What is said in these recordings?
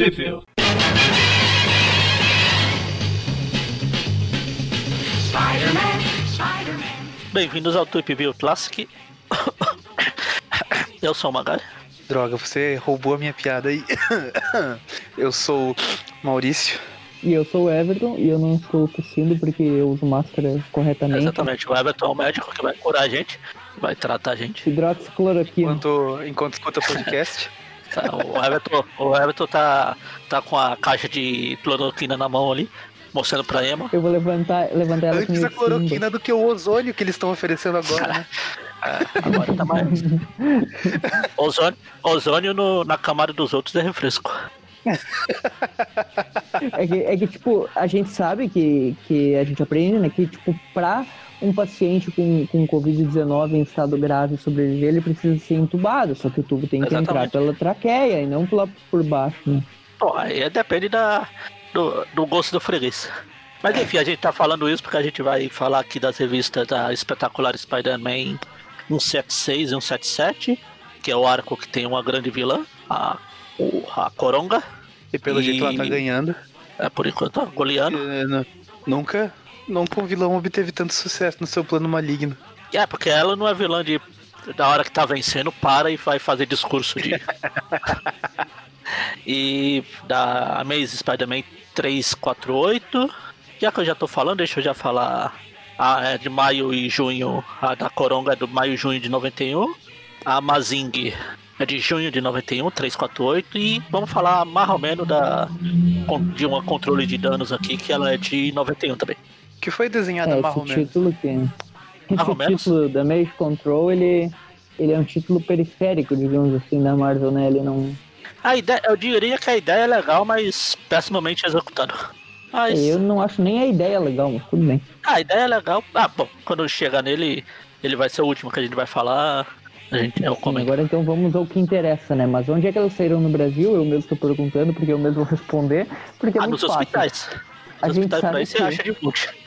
Review. Bem-vindos ao Tweep View Classic. Eu sou o Magari. Droga, você roubou a minha piada aí. Eu sou Maurício. E eu sou o Everton e eu não estou tossindo porque eu uso máscara corretamente. Exatamente, o Everton é o médico que vai curar a gente, vai tratar a gente. Hidroxicloroquina. Enquanto, enquanto escuta podcast. O Everton, o Everton tá, tá com a caixa de cloroquina na mão ali, mostrando pra Emma. Eu vou levantar, levantar ela Antes a cloroquina do que o ozônio que eles estão oferecendo agora, né? É, agora tá mais. Ozônio, ozônio no- na camada dos outros é refresco. É que, é que, tipo, a gente sabe que, que a gente aprende, né? Que, tipo, pra um paciente com, com Covid-19 em estado grave sobreviver, ele precisa ser entubado. Só que o tubo tem que entrar Exatamente. pela traqueia e não pela, por baixo, né? Bom, aí depende da, do, do gosto do freguês. Mas enfim, a gente tá falando isso porque a gente vai falar aqui das revistas da espetacular Spider-Man 176 e 177, que é o arco que tem uma grande vilã, a, a Coronga. E pelo E- jeito ela tá ganhando. É, por enquanto, tá goleando. Nu- Nunca, nunca um vilão obteve tanto sucesso no seu plano maligno. É, porque ela não é vilã de. Da hora que tá vencendo, para e vai fazer discurso de. e da Amazing Spider-Man 348. Já que eu já tô falando, deixa eu já falar. A é de maio e junho. A da Coronga é do maio e junho de 91. A Mazing é de junho de 91, 348. E vamos falar mais ou menos da, de uma controle de danos aqui, que ela é de 91 também. Que foi desenhada É, mais ou esse menos. título que. Esse menos. título da Mage Control, ele, ele é um título periférico, digamos assim, da Marvel, né? Ele não. A ideia, eu diria que a ideia é legal, mas pessimamente executada. Mas Eu não acho nem a ideia legal, mas tudo bem. a ideia é legal. Ah, bom, quando chegar nele, ele vai ser o último que a gente vai falar. A gente, eu Sim, comento. agora então vamos ao que interessa, né? Mas onde é que elas saíram no Brasil? Eu mesmo estou perguntando, porque eu mesmo vou responder. Porque é Ah, muito nos fácil. hospitais. A Nos gente hospitais por sabe que- acha de.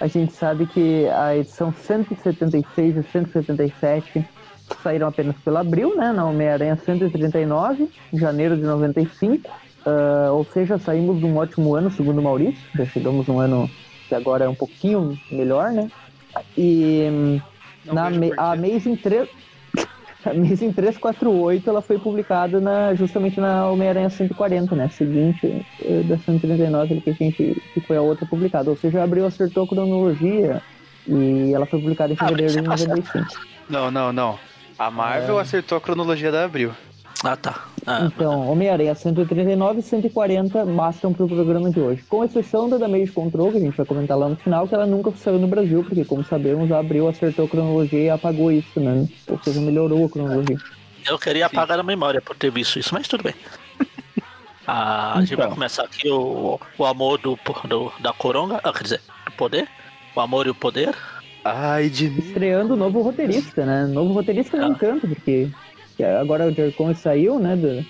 A gente sabe que a edição 176 e 177 saíram apenas pelo abril, né? Na Homem-Aranha 139, em janeiro de 95. Ah, ou seja, saímos de um ótimo ano, segundo o Maurício. Já chegamos num ano que agora é um pouquinho melhor, né? E Não na Amazing 3... A Amazing 348 ela foi publicada na, justamente na Homem-Aranha 140, né? Seguinte eh, da 139 ali que a gente que foi a outra publicada. Ou seja, abriu acertou a cronologia e ela foi publicada em Ah, fevereiro mas de você tá 95. Não, não, não. A Marvel É. acertou a cronologia da Abril. Ah, tá. Ah, Então, Homem-Aranha 139 e 140 bastam pro programa de hoje. Com exceção da Damage Control, que a gente vai comentar lá no final, que ela nunca saiu no Brasil, porque, como sabemos, a Abril acertou a cronologia e apagou isso, né? Ou seja, melhorou a cronologia. eu queria apagar a memória por ter visto isso, mas tudo bem. Ah, a gente vai Então. começar aqui o, o amor do, do- da coronga, ah, quer dizer, do poder. O amor e o poder. Ai, de mim. estreando o novo roteirista, né? Novo roteirista nem Ah. tanto, porque que agora o Conway saiu, né, da-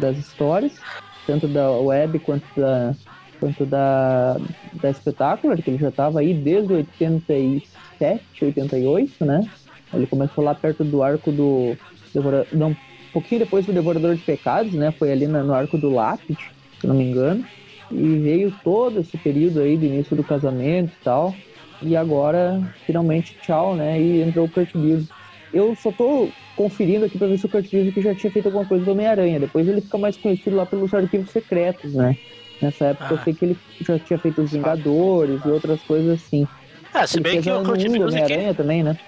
das histórias, tanto da web quanto da quanto da, da Spectacular, que ele já estava aí desde 87, 88, né? Ele começou lá perto do arco do Devora- não, um pouquinho depois do Devorador de Pecados, né? Foi ali no arco do Lápide, se não me engano. E veio todo esse período aí do início do casamento e tal. E agora, finalmente, tchau, né? E entrou o Kurt Busiek. Eu só tô conferindo aqui pra ver se o Kurt Busiek já tinha feito alguma coisa do Homem-Aranha. Depois ele fica mais conhecido lá pelos arquivos secretos, né? Nessa época eu Ah. sei que ele já tinha feito os Vingadores e outras coisas assim. É, se bem que o Kurt Busiek, Homem-Aranha também, né?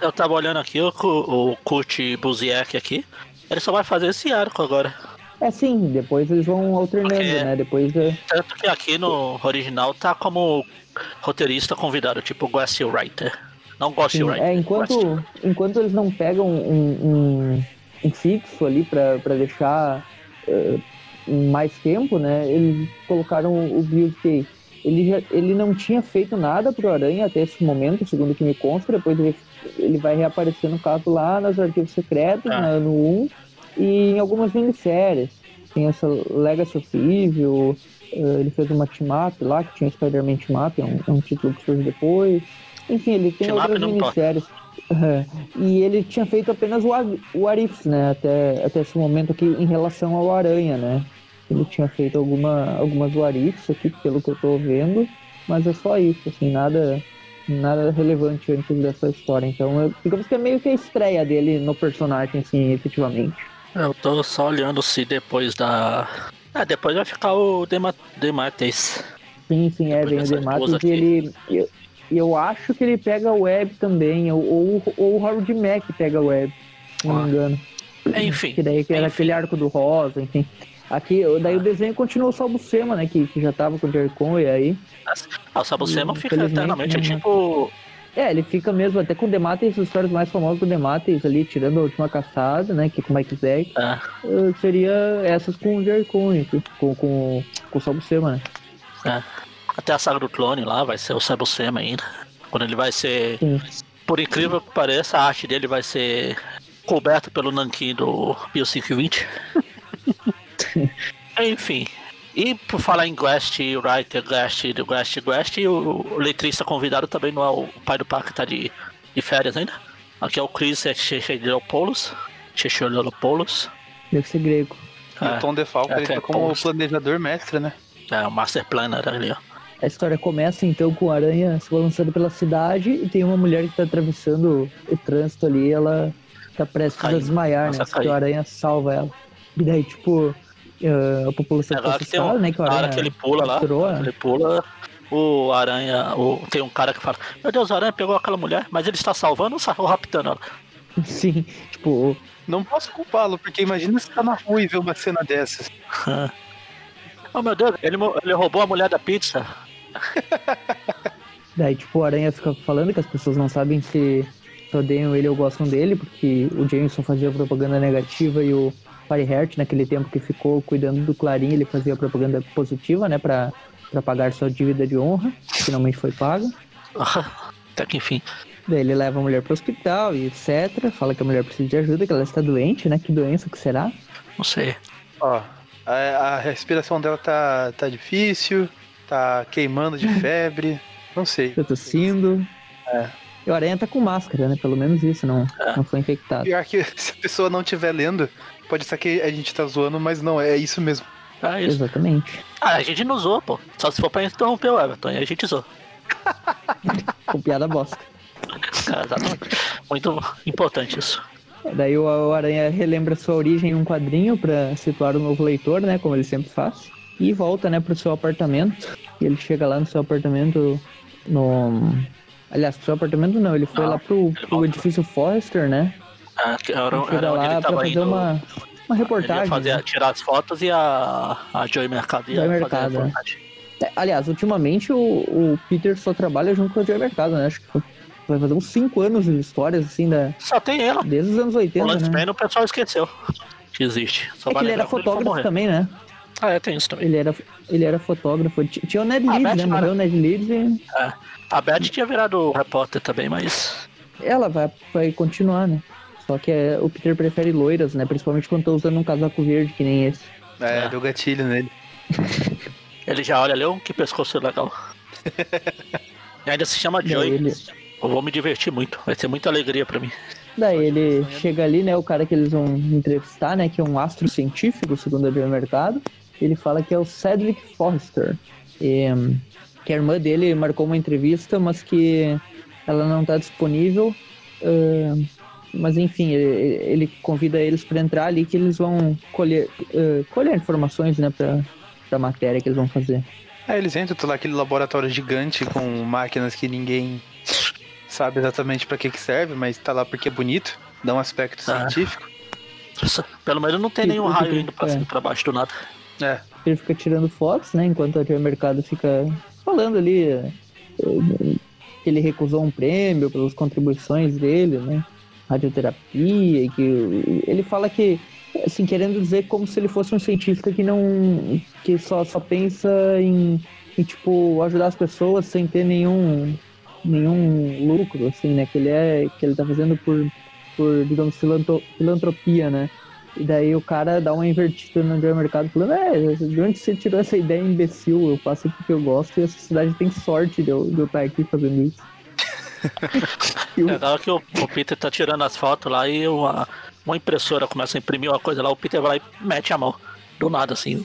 eu tava olhando aqui, o, o Kurt Busiek aqui, ele só vai fazer esse arco agora. É sim, depois eles vão alternando, Porque- né? Depois é... Tanto que aqui no original tá como roteirista convidado, tipo ghostwriter. Não Sim, ghostwriter. é, enquanto, enquanto eles não pegam um, um, um fixo ali pra deixar eh, mais tempo, né? Eles colocaram o Build que ele, já, ele não tinha feito nada pro Aranha até esse momento, segundo o que me consta. Depois ele, ele vai reaparecer no caso lá nos arquivos secretos, Ah. na- no 1, e em algumas minisséries. Tem essa Legacy of Evil, eh, ele fez uma team-up lá, que tinha Spider-Man Team-up, é um, é um título que surge depois. Enfim, ele tem Team-up outras e ele tinha feito apenas o, Ar- o Arif, né? Até, até esse momento aqui em relação ao Aranha, né? Ele tinha feito alguma, algumas Warifs aqui, pelo que eu tô vendo, mas é só isso, assim, nada, nada relevante antes dessa história. Então, eu, digamos que é meio que a estreia dele no personagem, assim, efetivamente. Eu tô só olhando se depois da. Ah, depois vai ficar o Dema- Demates. Sim, sim, é, Depois vem o duas e ele. Eu, eu acho que ele pega o Web também, ou, ou, ou o Howard Mack pega o Web, se não Ah. me engano. Enfim. Que daí que era Enfim. aquele arco do Rosa, enfim. Aqui, daí o desenho continuou só o Buscema, né? Que, que já tava com o Jerry Conway aí. Ah, o Sabucema fica eternamente. É tipo. É, ele fica mesmo, até com o Demates, as histórias mais famosas do Demates ali, tirando a última caçada, né? Que é com o Mike Zack, É, eh, seria essas com o Jerry Conway, com, com, com o Sal Buscema, né? Até a saga do clone lá vai ser o Sabucema ainda. Quando ele vai ser. Sim. Por incrível que pareça, a arte dele vai ser coberta pelo nanquim do Bio 520. Enfim. E por falar em Guest, writer, Guest, Guest, Guest, o, o letrista convidado também não é o pai do parque que tá de, de férias ainda. Aqui é o Chris Chechelopoulos. Chechelopoulos. Deve ser grego. E É, o Tom DeFalco, é, ele é, tá como Paulo. planejador mestre, né? é o Master Planner ali, ó. A história começa então com a aranha se balançando pela cidade e tem uma mulher que tá atravessando o trânsito ali, ela tá prestes a desmaiar, Nossa, né? Caiu. o aranha salva ela. E daí, tipo, eh, a população É que tem assustada, um, né? Que o na hora aranha que ele pula lá, capturou, ele pula, o aranha, o, tem um cara que fala, meu Deus, o aranha pegou aquela mulher, mas ele está salvando ou raptando ela? Sim, tipo, Não posso culpá-lo, porque imagina se tá na rua e vê uma cena dessas. Oh meu Deus, ele, ele roubou a mulher da pizza. daí tipo, o aranha fica falando que as pessoas não sabem se, odeiam ele ou gostam dele, porque o Jameson fazia propaganda negativa e o Fireheart, naquele tempo que ficou cuidando do Clarim, ele fazia propaganda positiva, né? Pra, pra pagar sua dívida de honra, que finalmente foi paga. Até que enfim. Daí ele leva a mulher pro hospital e etc. Fala que a mulher precisa de ajuda, que ela está doente, né? Que doença que será? Não sei. Ó, a, a respiração dela tá, tá difícil, tá queimando de febre. Não sei. Eu tossindo. É. E o aranha tá com máscara, né? Pelo menos isso, não, É. não foi infectado. Pior que se a pessoa não estiver lendo, pode ser que a gente tá zoando, mas não, é isso mesmo. É isso. Exatamente. Ah, a gente não zoou, pô. Só se for pra interromper o Everton, aí a gente zoou. Com piada bosta. É, exatamente. Muito importante isso. Daí o, o Aranha relembra sua origem em um quadrinho pra situar o novo leitor, né? Como ele sempre faz. E volta, né, pro seu apartamento. E ele chega lá no seu apartamento no. Aliás, pro seu apartamento não, ele foi Não, lá pro, pro edifício Forrester, né? Que era, Ele chega lá ele pra fazer indo. uma, uma reportagem. fazer, né? tirar as fotos e a, a Joy Mercado ia Joy Mercado, a né? É, Aliás, ultimamente o, o Peter só trabalha junto com o Joey Mercado, né? Acho que vai fazer uns 5 anos de histórias, assim, da, Só tem ela. desde os anos O 80, Lance né? Man o pessoal esqueceu que existe. Só É que ele era fotógrafo também, né? Ah, é, tem isso também. Ele era, ele era fotógrafo. Tinha o Ned Ah, Leeds, né? Morreu o Ned Leeds e A Beth tinha virado repórter também, mas. ela vai, vai continuar, né? Só que é, o Peter prefere loiras, né? Principalmente quando tá usando um casaco verde que nem esse. É, É. deu gatilho nele. Ele já olha ali, oh, que pescoço legal. e ainda se chama Joy. ele, Eu vou me divertir muito. Vai ser muita alegria pra mim. daí ele chega ali, né? O cara que eles vão entrevistar, né? Que é um astrocientífico, segundo a Joey Mercado. Ele fala que é o Cedric Forrester. E, hum, que a irmã dele marcou uma entrevista, mas que ela não tá disponível. Ahn, mas enfim, ele, ele convida eles para entrar ali que eles vão colher, ah, colher informações, né, pra, pra matéria que eles vão fazer. Aí eles entram, tá lá aquele laboratório gigante com máquinas que ninguém sabe exatamente pra que que serve, mas tá lá porque é bonito, dá um aspecto Ah. científico. Pelo menos não tem nenhum raio indo pra é. cima pra baixo do nada. É, Ele fica tirando fotos, né? Enquanto Joy Mercado fica falando ali eh, que ele recusou um prêmio pelas contribuições dele, né? Radioterapia, e que ele fala que, assim, querendo dizer como se ele fosse um cientista que não. que só, só pensa em, em, tipo, ajudar as pessoas sem ter nenhum nenhum lucro, assim, né? Que ele é. que ele tá fazendo por, por digamos, filantro- filantropia, né? E daí o cara dá uma invertida no Joy Mercado falando, é, de onde você tirou essa ideia imbecil? Eu faço aqui que eu gosto e a sociedade tem sorte de eu, de eu estar aqui fazendo isso. E o- Legal que o, o Peter tá tirando as fotos lá e uma, uma impressora começa a imprimir uma coisa lá, o Peter vai lá e mete a mão. Do nada, assim.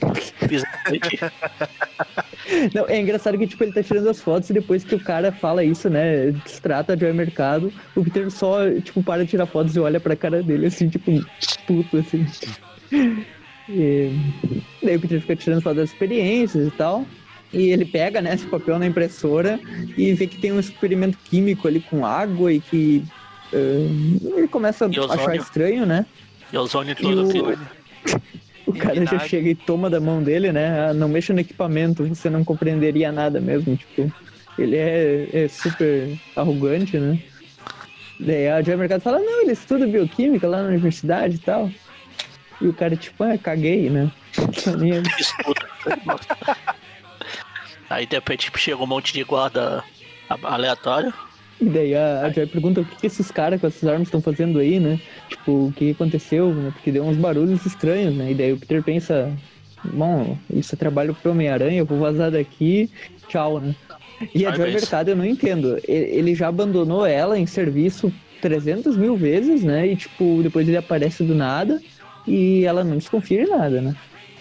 Não, é engraçado que, tipo, ele tá tirando as fotos e depois que o cara fala isso, né, destrata de mercado, o Peter só, tipo, para de tirar fotos e olha pra cara dele, assim, tipo, puto, assim. E daí o Peter fica tirando fotos das experiências e tal. E ele pega, né, esse papel na impressora e vê que tem um experimento químico ali com água e que... eh, ele começa a achar estranho, né? E ozônio E o- filme. O cara já chega e toma da mão dele, né? Ah, não mexa no equipamento, você não compreenderia nada mesmo. Tipo, ele é, é super arrogante, né? Daí a Joy Mercado fala, não, ele estuda bioquímica lá na universidade e tal. E o cara, tipo, ah, caguei, né? Estuda. Aí de repente tipo, chega um monte de guarda aleatório. E daí a, a Joy pergunta o que, que esses caras com essas armas estão fazendo aí, né? Tipo, o que aconteceu, né? Porque deu uns barulhos estranhos, né? E daí o Peter pensa, bom, isso é trabalho pro Homem-Aranha, eu vou vazar daqui, tchau, né? E a Vai Joy. Mercado, eu não entendo. Ele, ele já abandonou ela em serviço 300 mil vezes, né? E, tipo, depois ele aparece do nada e ela não desconfia de nada, né?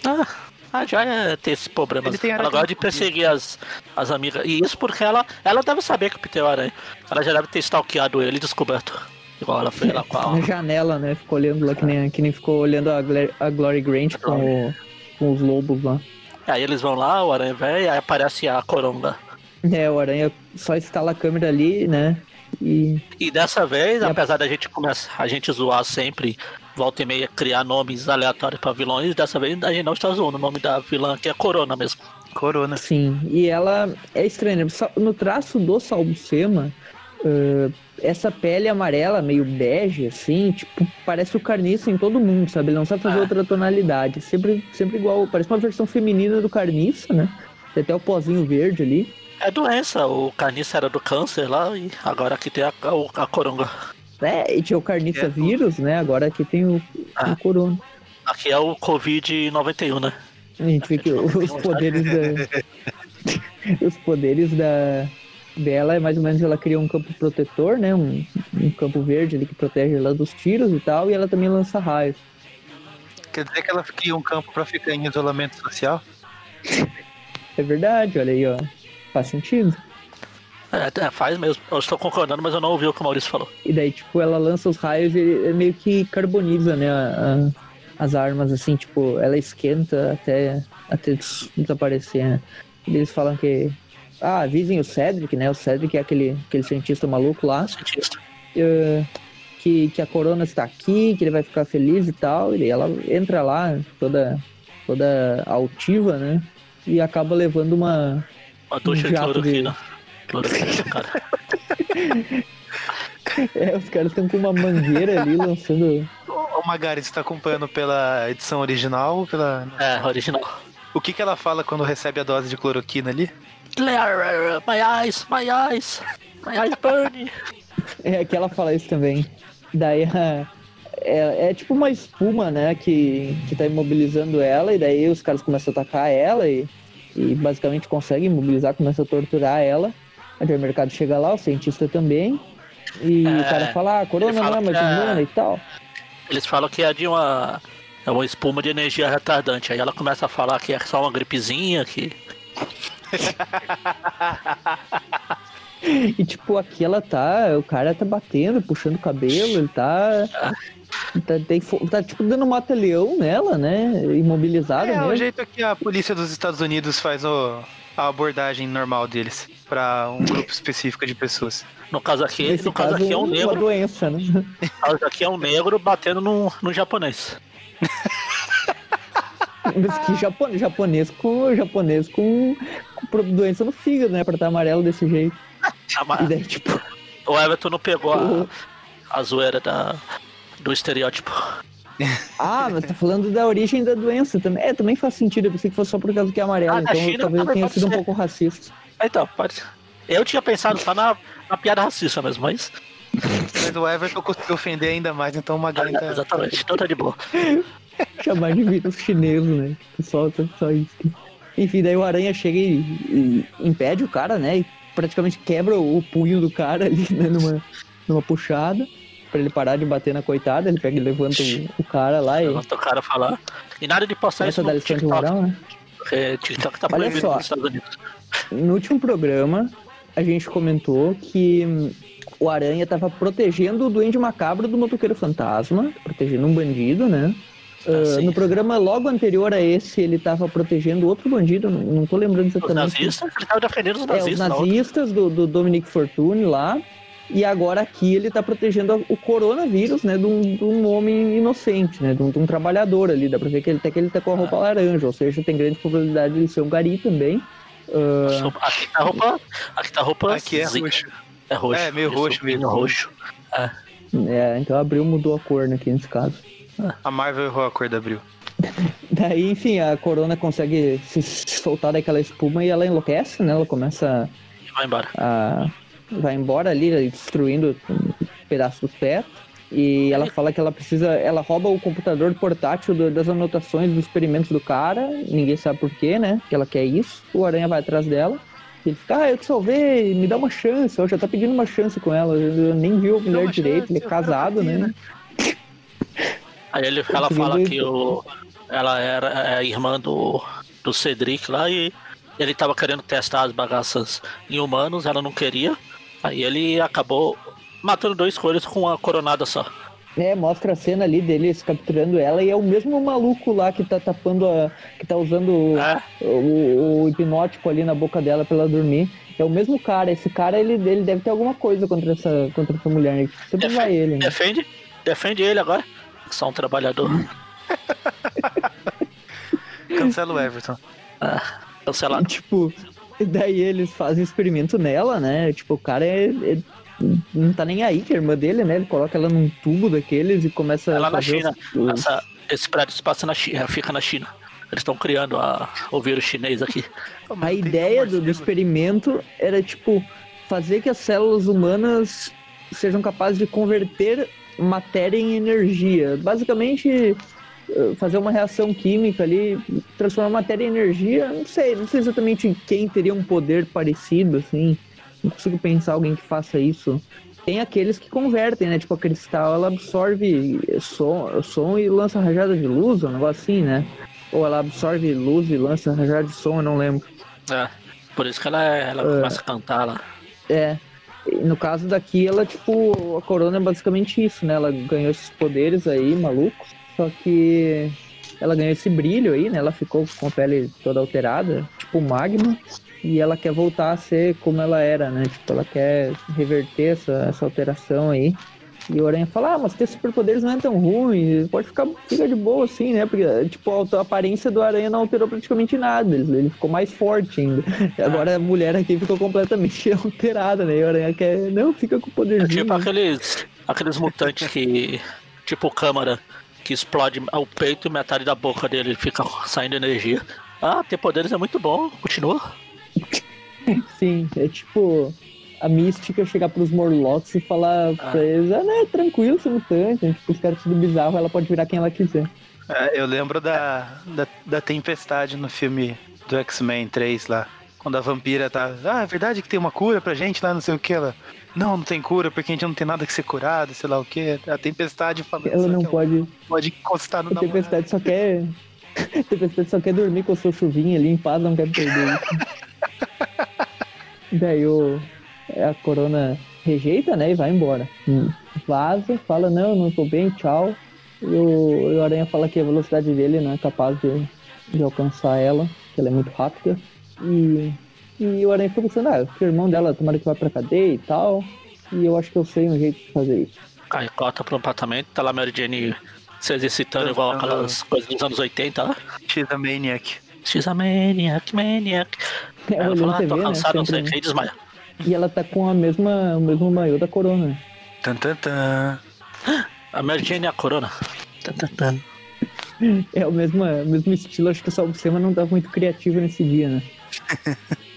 Ah, ah, já é ter esse problema. Ele tem Ela gosta de perseguir as, as amigas. E isso porque ela, ela deve saber que o Peter é o aranha. Ela já deve ter stalkeado ele e descoberto. Igual ela foi lá com Na a. janela, né? Ficou olhando lá, que nem, que nem ficou olhando a, a Glory Grant com, o- com os lobos lá. Aí eles vão lá, o aranha velho, aí aparece a coronga. É, o Aranha só instala a câmera ali, né? E E dessa vez, E a- apesar da gente começar, a gente zoar sempre, volta e meia, criar nomes aleatórios pra vilões, dessa vez a gente não está zoando o nome da vilã, que é Corona mesmo. Corona. Sim, e ela é estranha. né? No traço do Salbucema, uh, essa pele amarela, meio bege, assim, tipo, parece o carniça em todo mundo, sabe? Ele não sabe fazer Ah. outra tonalidade. Sempre, sempre igual, parece uma versão feminina do carniça, né? Tem até o pozinho verde ali. É doença, o carniça era do câncer lá, e agora aqui tem a, a, a coronga. É, e tinha o carniça É. vírus, né? Agora aqui tem o, Ah. o corona. Aqui é o Covid-91, né? A gente vê que os poderes da. os poderes da. Dela é mais ou menos ela cria um campo protetor, né? Um, um campo verde ali que protege ela dos tiros e tal, e ela também lança raios. Quer dizer que ela cria um campo pra ficar em isolamento social? É verdade, olha aí, ó. Faz sentido. É, é, faz mesmo. Eu estou concordando, mas eu não ouvi o que o Maurício falou. E daí, tipo, ela lança os raios e meio que carboniza, né? a- a- as armas, assim, tipo, ela esquenta até, até des- desaparecer, né? E eles falam que. Ah, avisem o Cedric, né? O Cedric é aquele, aquele cientista maluco lá. Cientista. eh, que, que a Corona está aqui, que ele vai ficar feliz e tal. E ela entra lá, toda, toda altiva, né? E acaba levando uma. Uma ducha de jato de- cloroquina. Cara. É, os caras estão com uma mangueira ali lançando. Ô Magari, você tá acompanhando pela edição original ou pela. É, original. O que, que ela fala quando recebe a dose de cloroquina ali? My eyes, my eyes, my eyes burn. É, que ela fala isso também. Daí a- é, é tipo uma espuma, né? Que, que tá imobilizando ela, e daí os caras começam a atacar ela e, e basicamente conseguem imobilizar, começam a torturar ela. Joy Mercado chega lá, o cientista também. E É, o cara fala, ah, corona não fala é mais que é- humana e tal. Eles falam que é de uma. É uma espuma de energia retardante. Aí ela começa a falar que é só uma gripezinha, que. E tipo, aqui ela tá, o cara tá batendo, puxando o cabelo, ele tá. Tá, tem fo- tá, tipo dando mata-leão nela, né? Imobilizada É, o mesmo. jeito que a polícia dos Estados Unidos faz o- a abordagem normal deles pra um grupo específico de pessoas. No caso aqui, Nesse no caso caso, aqui é um uma negro. doença, né? No caso aqui é um negro batendo no, no japonês. Mas que japonês, japonês com japonês com, com doença no fígado, né? Pra estar amarelo desse jeito. A ma- E daí, tipo, O Everton não pegou a, a zoeira da, do estereótipo. Ah, mas tá falando da origem da doença também. É, também faz sentido. Eu pensei que fosse só por causa que é amarelo. Ah, então China talvez eu tenha sido um ser. pouco racista. Então, pode ser. Eu tinha pensado só na, na piada racista mesmo, mas. Mas o Everton conseguiu ofender ainda mais, então o Magari tá... Exatamente, então tá de boa. Chamar de vírus chinês, né? Só, só isso. Enfim, daí o Aranha chega e, e impede o cara, né? E praticamente quebra o punho do cara ali, né, numa, numa puxada, pra ele parar de bater na coitada, ele pega e levanta o, o cara lá e Levanta o cara falar. E nada de postar começa isso dar lição de moral, né? Porque TikTok tá Olha proibido só. nos Estados Unidos. No último programa, a gente comentou que o Aranha tava protegendo o Duende Macabro do Motoqueiro Fantasma, protegendo um bandido, né? Ah, Ah, no programa logo anterior a esse, ele tava protegendo outro bandido, não, não tô lembrando Os exatamente. nazistas, ele tava defendendo os É, os nazistas. na outra. nazistas do, do Dominic Fortune lá. E agora aqui ele tá protegendo o coronavírus, né, de um, de um homem inocente, né, de um, de um trabalhador ali. Dá pra ver que ele, até que ele tá com a roupa laranja, ou seja, tem grande probabilidade de ele ser um gari também. Ah, Aqui tá roupa. Aqui tá roupa. Aqui é roxo. É roxo. É, meio roxo mesmo. roxo. é, então abriu mudou a cor né, aqui nesse caso. A Marvel errou a cor da Abril. Daí, enfim, a corona consegue se soltar daquela espuma e ela enlouquece, né? Ela começa E vai embora. a. vai embora ali, destruindo um pedaço do teto. E ela fala que ela precisa. Ela rouba o computador portátil do- das anotações dos experimentos do cara. Ninguém sabe por quê, né? Que ela quer isso. O Aranha vai atrás dela. Ele fica, ah, eu te salvei, me dá uma chance. Eu já tá pedindo uma chance com ela. Eu nem viu a mulher direito, chance, ele é casado, quero né? Aí ele, ela fala que o, ela era a irmã do, do Cedric lá e ele tava querendo testar as bagaças em humanos, ela não queria. Aí ele acabou matando dois coelhos com uma coronada só. É, mostra a cena ali deles capturando ela e é o mesmo maluco lá que tá tapando a. que tá usando É, o, o hipnótico ali na boca dela pra ela dormir. É o mesmo cara. Esse cara, ele, ele deve ter alguma coisa contra essa, contra essa mulher. né? Sempre Defende- vai ele, né? defende, defende ele agora. Só um trabalhador. Cancela o Everton. E, Cancelado. tipo, daí eles fazem experimento nela, né? Tipo, o cara é, é- não tá nem aí, que é a irmã dele, né? Ele coloca ela num tubo daqueles e começa Ela a na fazer China. os- Essa, esse prédio se passa na China, fica na China. Eles estão criando a, o vírus chinês aqui. A ideia do, do experimento era, tipo, fazer que as células humanas sejam capazes de converter matéria em energia. Basicamente, fazer uma reação química ali, transformar matéria em energia. Não sei, não sei exatamente quem teria um poder parecido, assim. Não consigo pensar alguém que faça isso. Tem aqueles que convertem, né? Tipo, a cristal, ela absorve som, som e lança rajada de luz, um negócio assim, né? Ou ela absorve luz e lança rajada de som, eu não lembro. É. Por isso que ela, ela começa a cantar lá. É. No caso daqui, ela, tipo, a corona é basicamente isso, né? Ela ganhou esses poderes aí, malucos. Só que ela ganhou esse brilho aí, né? Ela ficou com a pele toda alterada, tipo magma. E ela quer voltar a ser como ela era, né? Tipo, ela quer reverter essa, essa alteração aí. E o Aranha fala, ah, mas ter superpoderes não é tão ruim, pode ficar fica de boa assim, né? Porque, tipo, a aparência do Aranha não alterou praticamente nada, ele, ficou mais forte ainda. Agora a mulher aqui ficou completamente alterada, né? E o Aranha quer, não, fica com É poderzinho. tipo aqueles, aqueles mutantes que. Tipo câmara, que explode o peito e metade da boca dele fica saindo energia. Ah, ter poderes é muito bom, continua. Sim, é tipo a mística chegar pros Morlocks e falar Ah. pra eles, ah, não, é tranquilo ser mutante, né? tipo, os caras tudo bizarro, ela pode virar quem ela quiser. É, eu lembro da, da, da tempestade no filme do X-Men 3 lá. Quando a vampira tá. Ah, é verdade que tem uma cura pra gente lá, não sei o que. Ela. Não, não tem cura porque a gente não tem nada que ser curado, sei lá o que. A tempestade falando Ela não ela pode. pode encostar no A namorado. Tempestade só quer. A Tempestade só quer dormir com o seu chuvinho ali em paz, não quer perder isso. Daí o. A corona rejeita, né? E vai embora. Hum. Vaza, fala, não, não tô bem, tchau. E o, e o Aranha fala que a velocidade dele não é capaz de, de alcançar ela, que ela é muito rápida. E, e o Aranha fica pensando, ah, o irmão dela tomara que vá pra cadeia e tal. E eu acho que eu sei um jeito de fazer isso. Aí corta pro apartamento, tá lá a Mary Jane se exercitando igual aquelas coisas dos anos 80 lá. She's a maniac. She's a maniac, maniac. É, Ela fala, ah, tô né? cansado, não sei o que, e desmaia. E ela tá com a mesma, o mesmo maiô da corona. Tan, tan, tan. A Mary Jane é a corona. Tan, tan, tan. É o mesmo, o mesmo estilo, acho que só o Sema não tá muito criativo nesse dia, né?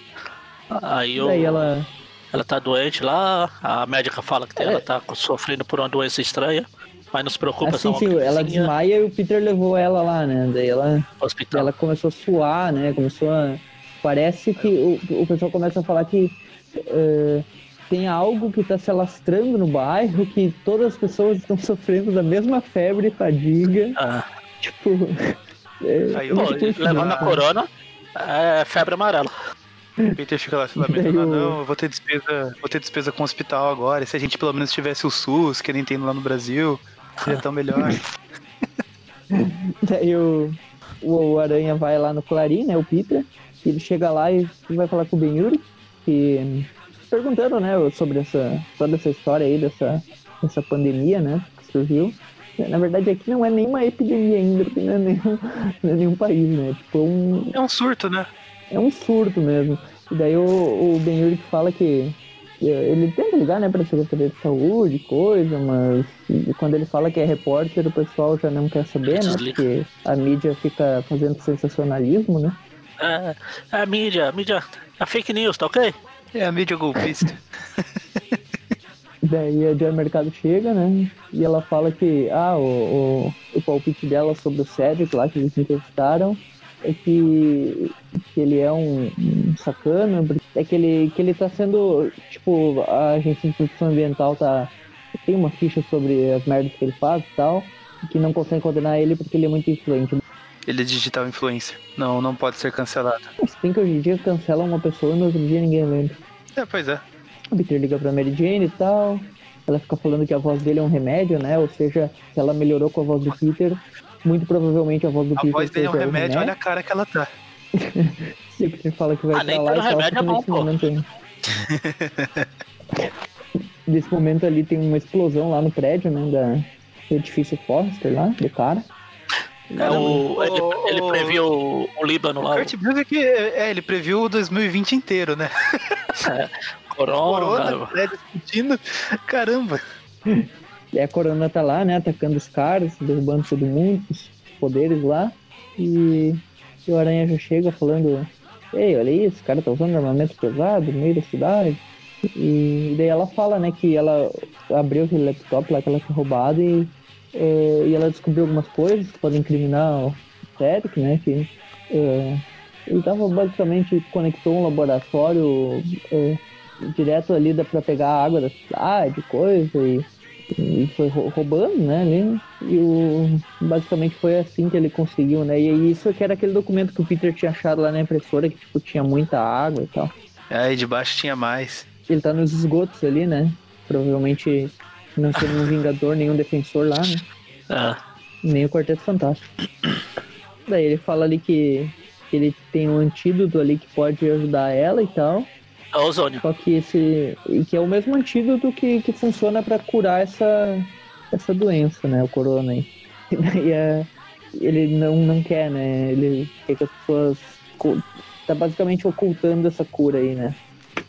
Aí Daí ela. ela tá doente lá, a médica fala que É. ela tá sofrendo por uma doença estranha. Mas não se preocupa, Assim, sim, ela desmaia e o Peter levou ela lá, né? Daí ela, hospital. ela começou a suar, né? Começou a, Parece que o, o pessoal começa a falar que uh, tem algo que está se alastrando no bairro, que todas as pessoas estão sofrendo da mesma febre e fadiga. Ah. Tipo. É, Aí, pô, levando a corona, é febre amarela. O Peter fica lá se lamentando, ah, não, eu vou ter despesa, vou ter despesa com o hospital agora. E se a gente pelo menos tivesse o SUS, que nem tem lá no Brasil, seria tão melhor. Daí o, o Aranha vai lá no Clarim, né? O Peter. Ele chega lá e vai falar com o Ben Yuri, que perguntando, né, sobre essa toda essa história aí dessa, dessa pandemia, né, que surgiu. Na verdade, aqui não é nenhuma epidemia ainda, porque não é nenhum, não é nenhum país, né? Tipo, um, é um surto, né? É um surto mesmo. E daí o, o Ben Yuri fala que ele tenta ligar, né, pra Secretaria de Saúde, coisa, mas quando ele fala que é repórter, o pessoal já não quer saber, né? Porque a mídia fica fazendo sensacionalismo, né? É, é a mídia, a mídia, a fake news, tá ok? É a mídia golpista. Daí a Joy Mercado chega, né? E ela fala que ah, o, o, o palpite dela sobre o Cedric lá que eles entrevistaram é que, que ele é um, um, sacana, é que ele, que ele tá sendo, tipo, a agência de proteção ambiental tá. Tem uma ficha sobre as merdas que ele faz e tal, que não consegue condenar ele porque ele é muito influente. Ele é digital influencer. Não, não pode ser cancelado. Se bem que hoje em dia cancela uma pessoa e no outro dia ninguém lembra. É, pois é. O Peter liga pra Mary Jane e tal. Ela fica falando que a voz dele é um remédio, né? Ou seja, se ela melhorou com a voz do Peter, muito provavelmente a voz do a Peter. A voz dele é um remédio, olha a cara que ela tá. Se Peter fala que vai ah, pra lá e remédio é bom, momento aí. Nesse momento ali tem uma explosão lá no prédio, né? Da, do edifício Forrester lá, do cara. É, o, ele, ele previu o, o Líbano lá. O Kurt Busiek, é, ele previu o 2020 inteiro, né? É, corona. corona né, discutindo. Caramba. E a Corona tá lá, né, atacando os caras, derrubando todo mundo, os poderes lá. E, e o Aranha já chega falando: Ei, olha isso, o cara tá usando armamento pesado no meio da cidade. E, daí ela fala, né, que ela abriu aquele laptop lá que ela tinha roubado e é, e ela descobriu algumas coisas que podem incriminar o Cedric, né? Que é, ele estava basicamente conectou um laboratório é, direto ali para pegar a água da cidade, coisa, e, e foi roubando, né? Ali, e o, basicamente foi assim que ele conseguiu, né? E isso que era aquele documento que o Peter tinha achado lá na impressora, que tipo, tinha muita água e tal. Aí debaixo tinha mais. Ele tá nos esgotos ali, né? Provavelmente não tinha nenhum Vingador, nenhum defensor lá, né? Ah. Nem o Quarteto Fantástico. Daí ele fala ali que ele tem um antídoto ali que pode ajudar ela e tal. É ozônio. Só que esse. que é o mesmo antídoto que, que funciona para curar essa, essa doença, né? O corona aí. E é, ele não, não quer, né? Ele quer que as pessoas. Tá basicamente ocultando essa cura aí, né?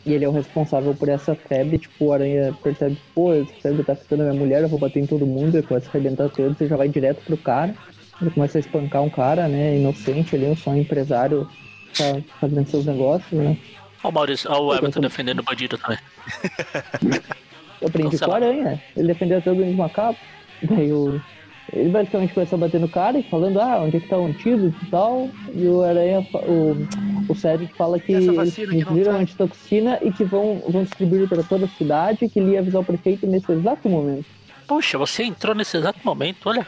E ele é o responsável por essa febre, tipo, o Aranha percebe, pô, essa febre tá afetando a minha mulher, eu vou bater em todo mundo, ele começa a arrebentar todos e já vai direto pro cara. Ele começa a espancar um cara, né, inocente ali, só um empresário tá fazendo seus negócios, né. Ó o Maurício, ó o Everton defendendo o bandido também. Eu aprendi com o Aranha, ele defendeu até o Grande Macaco. Daí o, ele basicamente começa a bater no cara e falando, ah, onde é que tá o antídoto e tal. E o Aranha, o, o Cedric fala que eles viram a antitoxina e que vão, vão distribuir para toda a cidade, que ele ia avisar o prefeito nesse exato momento. Puxa, você entrou nesse exato momento, olha.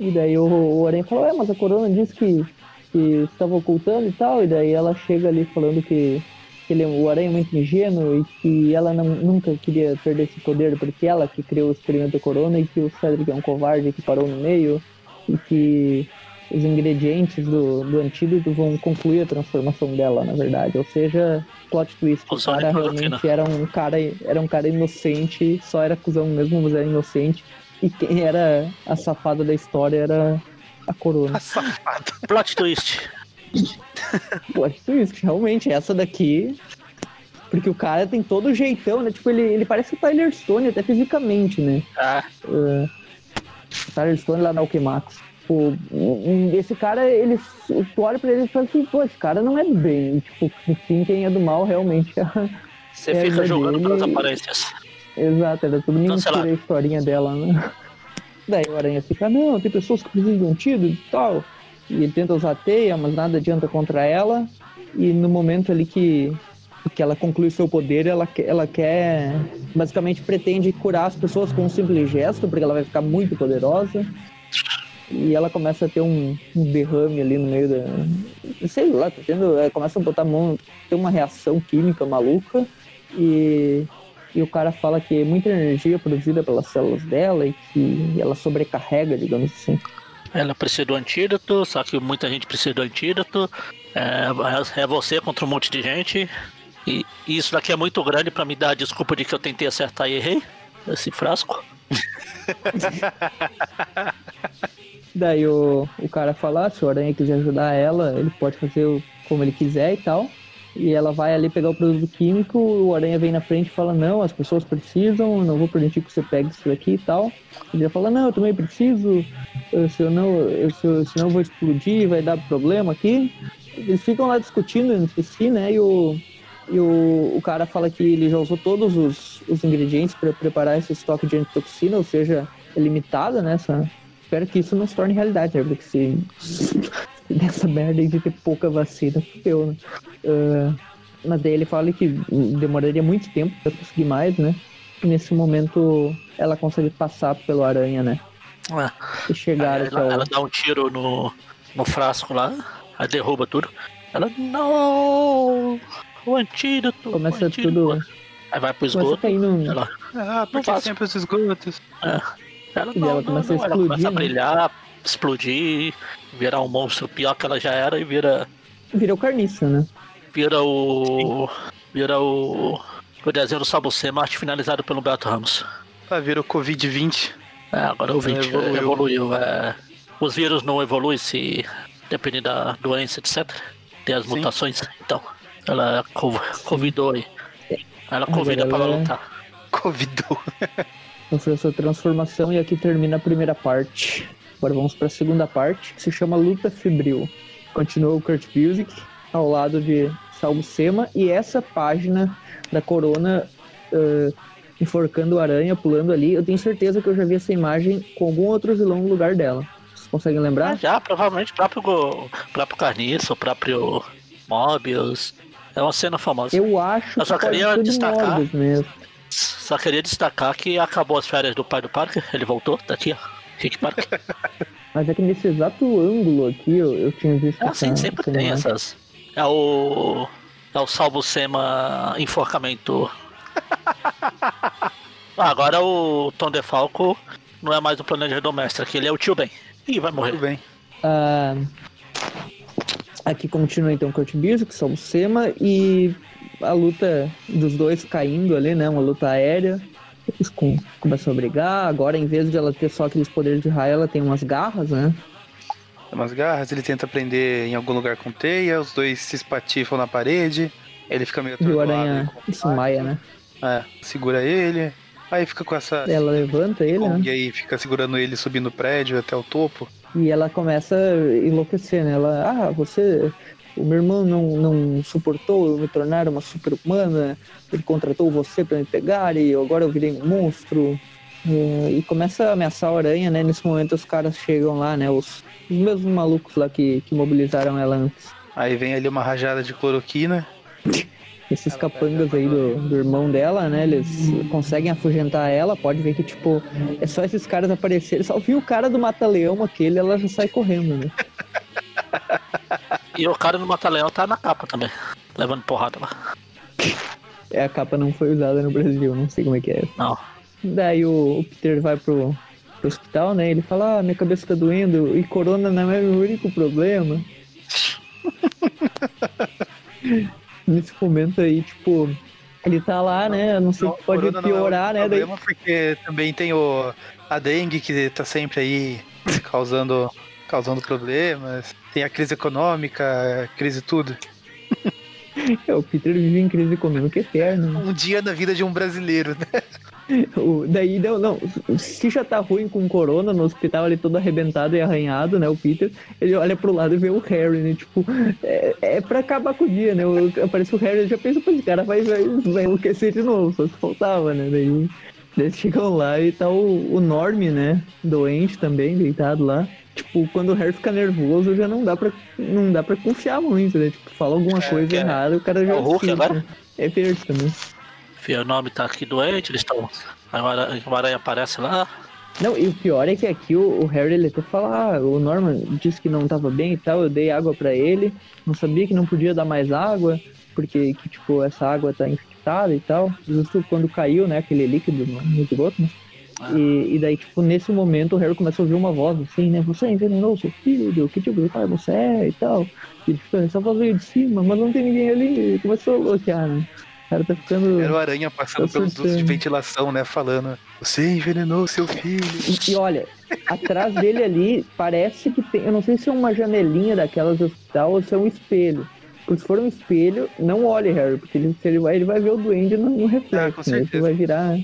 E daí o, o Aranha falou, é, mas a Corona disse que, que estava ocultando e tal. E daí ela chega ali falando que que ele, o Aranha é muito ingênuo e que ela não, nunca queria perder esse poder porque ela que criou o experimento Corona e que o Cedric é um covarde que parou no meio e que os ingredientes do, do antídoto vão concluir a transformação dela, na verdade. Ou seja, plot twist, o cara realmente era um cara, era um cara inocente, só era acusão mesmo, mas era inocente. E quem era a safada da história era a Corona. Safada. plot twist. Plot twist, realmente, essa daqui. Porque o cara tem todo o jeitão, né? Tipo, ele, ele parece o Tyler Stone, até fisicamente, né? Ah. Uh, Tyler Stone lá na Alquemax. Tipo, esse cara, ele, tu olha pra ele e fala assim, pô, esse cara não é do bem. Tipo, enfim, quem é do mal realmente é. Você é fica jogando pelas aparências. Exato, era tudo mentira a historinha dela, né? Daí o Aranha fica, não, tem pessoas que precisam de um antídoto e tal. E ele tenta usar a teia, mas nada adianta contra ela. E no momento ali que, que ela conclui seu poder, ela, ela quer. Basicamente pretende curar as pessoas com um simples gesto, porque ela vai ficar muito poderosa. E ela começa a ter um, um derrame ali no meio da. Sei lá, tá tendo. Começa a botar a mão, tem uma reação química maluca. E, e o cara fala que é muita energia produzida pelas células dela e que ela sobrecarrega, digamos assim. Ela precisa do antídoto, só que muita gente precisa do antídoto. É, é você contra um monte de gente. E, e isso daqui é muito grande pra me dar a desculpa de que eu tentei acertar e errei. Esse frasco. Daí o, o cara fala, ah, se o Aranha quiser ajudar ela, ele pode fazer como ele quiser e tal. E ela vai ali pegar o produto químico, o Aranha vem na frente e fala, não, as pessoas precisam, não vou permitir que você pegue isso daqui e tal. Ele já fala, não, eu também preciso, se eu não, eu, se eu, senão eu vou explodir, vai dar problema aqui. Eles ficam lá discutindo entre si, né, e o, e o, o cara fala que ele já usou todos os, os ingredientes para preparar esse estoque de antitoxina, ou seja, é limitado, né, essa, Espero que isso não se torne realidade, né? Porque se dessa merda aí de ter pouca vacina, fudeu, né? Ah, mas daí ele fala que demoraria muito tempo pra conseguir mais, né? E nesse momento ela consegue passar pelo aranha, né? É. E chegar Ela, o. ela dá um tiro no, no frasco lá, aí derruba tudo. Ela, não! O antídoto! o Começa antídoto." tudo. Aí vai pro a esgoto. no. Ela, Ah, porque faço. sempre os esgotos. ela, E não, ela não, começa a não. Ela explodir, começa a né? brilhar, explodir, virar um monstro pior que ela já era e vira, Virou carniça, né? vira o. Vira o. O desenho do Sabucema, arte finalizado pelo Beto Ramos. Ah, virou Covid-20. É, agora o 20 Evoluiu. evoluiu. é. Os vírus não evoluem se depende da doença, etc. Tem as Sim. mutações, então. Ela co- convidou aí. Ela convida ela para é- lutar. Covidou. Sofreu sua transformação e aqui termina a primeira parte. Agora vamos para a segunda parte, que se chama Luta Febril. Continua o Kurt Busiek ao lado de Salvo Sema e essa página da Corona eh, enforcando o aranha, pulando ali. Eu tenho certeza que eu já vi essa imagem com algum outro vilão no lugar dela. Vocês conseguem Ah, lembrar? já, provavelmente o próprio, próprio Carniça, o próprio Mobius. É uma cena famosa. Eu acho Eu só que pode queria destacar-. Só queria destacar que acabou as férias do pai do Parker. Ele voltou, tá aqui, ó. Rick Parker. Mas é que nesse exato ângulo aqui eu, eu tinha visto Ah, sim, sempre tem imagem. essas. É o. É o Salvo Sema enforcamento. Ah, agora o Tom DeFalco não é mais o planejador mestre, aqui ele é o tio Ben. Ih, vai morrer. Tudo bem. Ah, aqui continua então Kurt Busiek, Salvo Sema e a luta dos dois caindo ali, né? Uma luta aérea. Eles com, começam a brigar. Agora, em vez de ela ter só aqueles poderes de raio, ela tem umas garras, né? Tem umas garras, ele tenta prender em algum lugar com teia, os dois se espatifam na parede, ele fica meio E o atordoado. aranha desmaia, né? É, segura ele, aí fica com essa Ela levanta ele, né? e aí fica segurando ele subindo o prédio até o topo. E ela começa a enlouquecer, né? Ela, ah, você. O meu irmão não, não suportou eu me tornar uma super-humana, ele contratou você pra me pegar e agora eu virei um monstro. É, e começa a ameaçar a aranha, né? Nesse momento os caras chegam lá, né? Os, os mesmos malucos lá que, que mobilizaram ela antes. Aí vem ali uma rajada de cloroquina. Esses capangas aí do, do irmão dela, né? Eles conseguem afugentar ela. Pode ver que, tipo, é só esses caras aparecerem. Só viu o cara do Mata-Leão aquele, ela já sai correndo, né? E o cara do Mata-Leão tá na capa também, levando porrada lá. É, a capa não foi usada no Brasil, não sei como é que é. Não. Daí o, o Peter vai pro, pro hospital, né? Ele fala, ah, minha cabeça tá doendo e corona não é o único problema. Nesse momento aí, tipo, ele tá lá, né? Não sei o que pode corona não é o piorar, né? Daí, problema porque também tem o a dengue que tá sempre aí causando causando problemas. Tem a crise econômica, a crise tudo. é, o Peter vive em crise econômica eterna. Um dia na vida de um brasileiro, né? O- daí, não, não, se já tá ruim com corona no hospital, ele todo arrebentado e arranhado, né, o Peter, ele olha pro lado e vê o Harry, né, tipo, é, é pra acabar com o dia, né, o- aparece o Harry, já pensa, pô, esse cara vai, vai, vai enlouquecer de novo, só se faltava, né, daí, daí eles chegam lá e tá o, o Norm, né, doente também, deitado lá, tipo, quando o Harry fica nervoso, já não dá pra, não dá pra confiar muito, né? Tipo, fala alguma É, coisa é- errada, o cara já. é o Hulk agora? É verde também. Fio, o nome tá aqui doente, eles estão. Agora o aranha aparece lá. Não, e o pior é que aqui o, o Harry ele até fala, ah, o Norman disse que não tava bem e tal, eu dei água pra ele, não sabia que não podia dar mais água, porque que, tipo, essa água tá infectada e tal. Justo quando caiu, né, aquele líquido no, no esgoto, né? Ah. E, e daí, tipo, nesse momento o Harry começa a ouvir uma voz assim, né? Você envenenou seu filho, que tipo de pai você é e tal. E ele fica, essa voz veio de cima, mas não tem ninguém ali. E começou a bloquear, né? O cara tá ficando. Era o aranha passando Tá pelos dutos de ventilação, né? Falando, você envenenou seu filho. E, e olha, atrás dele ali parece que tem. Eu não sei se é uma janelinha daquelas do hospital ou se é um espelho. Porque se for um espelho, não olhe, Harry, porque ele, se ele vai, ele vai ver o duende no, no Ah, reflexo, né? Isso certeza. vai virar.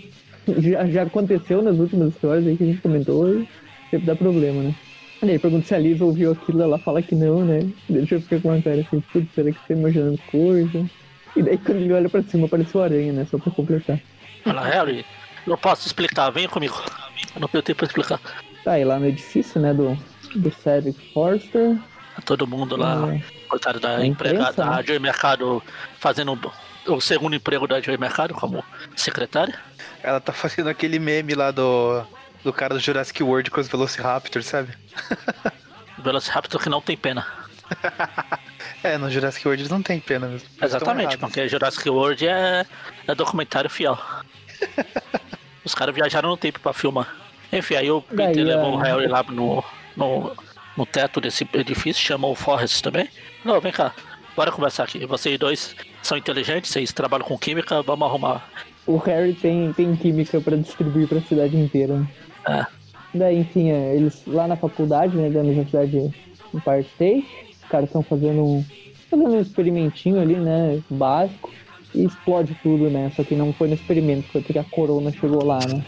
Já, já aconteceu nas últimas histórias aí que a gente comentou e sempre dá problema, né? Ele pergunta se a Liz ouviu aquilo, ela fala que não, né? Deixa eu ficar com uma cara assim, putz, será que você tá imaginando coisa? E daí quando ele olha pra cima, aparece o aranha, né? Só pra completar. Fala, Harry, não posso explicar, vem comigo. Não tenho tempo pra explicar. Tá, e lá no edifício, né, do, do Cedric Forster. Tá todo mundo lá, é, coitado da A empregada, da né? Joy Mercado, fazendo o segundo emprego da Joy Mercado como secretária. Ela tá fazendo aquele meme lá do, do cara do Jurassic World com os Velociraptors, sabe? Velociraptor que não tem pena. É, no Jurassic World eles não tem pena mesmo. Exatamente, porque Jurassic World é, é documentário fiel. Os caras viajaram no tempo pra filmar. Enfim, aí o Peter Daí, levou a- o Harry lá no, no, no teto desse edifício, chamou o Forrest também. Não, vem cá, bora conversar aqui. Vocês dois são inteligentes, vocês trabalham com química, vamos arrumar. O Harry tem, tem química pra distribuir pra cidade inteira. né? É. Daí, enfim, é, eles lá na faculdade, né, da Universidade Empire State, os caras estão fazendo um, fazendo um experimentinho ali, né, básico, e explode tudo, né, só que não foi no experimento, foi porque a corona chegou lá, né.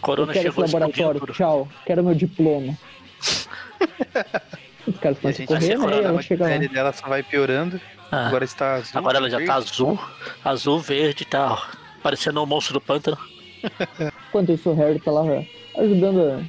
Corona eu quero chegou explodindo laboratório, tchau, quero meu diploma. Os caras E a começam a gente correr, vai né, ela a chega lá. dela só vai piorando. Ah, Agora está azul. agora ela já tá verde. azul, azul, verde e tal. Parecendo o monstro do pântano. Enquanto isso, o Harry tá lá ajudando a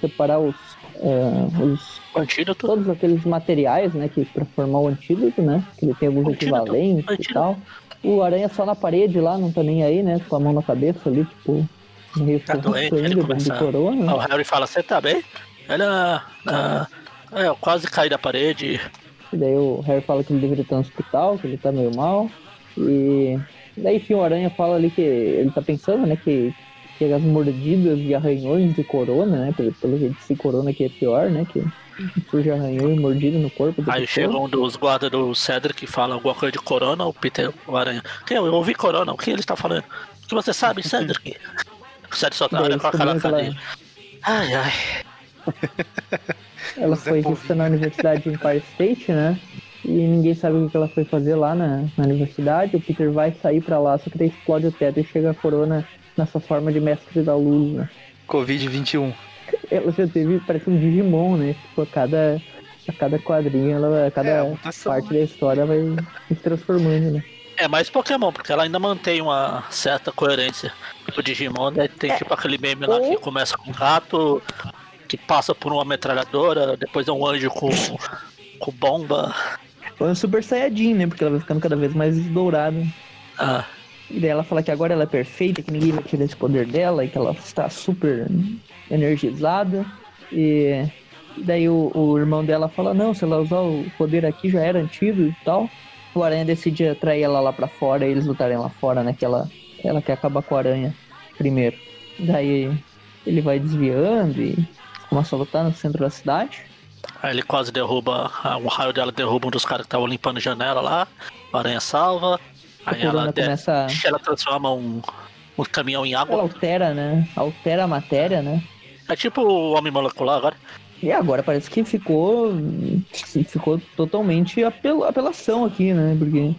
separar os, é, os Antídoto. todos aqueles materiais, né, que para formar o antídoto, né, que ele tem alguns Antídoto, equivalentes e antídoto. tal. O aranha só na parede lá, não tá nem aí, né, com a mão na cabeça ali, tipo, meio Tá doente, ele começa- corona. O Harry fala, você tá bem? Ela. ah, é, eu quase caí da parede. E daí o Harry fala que ele deveria estar no hospital, que ele tá meio mal. E daí, enfim, o aranha fala ali que ele tá pensando, né, que, que as mordidas e arranhões de corona, né, pelo, pelo jeito se corona que é pior, né, que surge arranhão e mordida no corpo Aí pessoa. chega um dos guardas do Cedric que fala alguma coisa de corona, o Peter, o Aranha. Quem? Eu ouvi corona, o que ele está falando? O que você sabe, Cedric? O Cedric só tá olhando com aquela descobriram que carinha. Ai, ai. Ela foi vista na Universidade de Empire State, né? E ninguém sabe o que ela foi fazer lá na, na universidade. O Peter vai sair pra lá, só que daí explode o teto e chega a corona nessa forma de mestre da luz, né? Covid-21. Ela já teve, parece um Digimon, né? Tipo, a cada, a cada quadrinho, ela, a cada É, parte da história vai se transformando, né? É mais Pokémon, porque ela ainda mantém uma certa coerência. O Digimon né, tem tipo aquele meme lá que ou- começa com um gato, que passa por uma metralhadora, depois é um anjo com, com bomba. Um Super Saiyajin, né? Porque ela vai ficando cada vez mais dourada. Ah, E daí ela fala que agora ela é perfeita, que ninguém vai tirar esse poder dela e que ela está super energizada. E daí o, o irmão dela fala, não, se ela usar o poder aqui já era antigo e tal. O Aranha decide atrair ela lá pra fora e eles lutarem lá fora, né? Que ela, ela quer acabar com a Aranha primeiro. Daí ele vai desviando e começa a lutar no centro da cidade. Aí ele quase derruba, um raio dela derruba um dos caras que estavam limpando a janela lá. A aranha salva. Aí ela, de- começa... ela transforma um, um caminhão em Ela água. altera, né? Altera a matéria, né? É tipo o homem molecular agora. E agora parece que ficou ficou totalmente apel, apelação aqui, né? Porque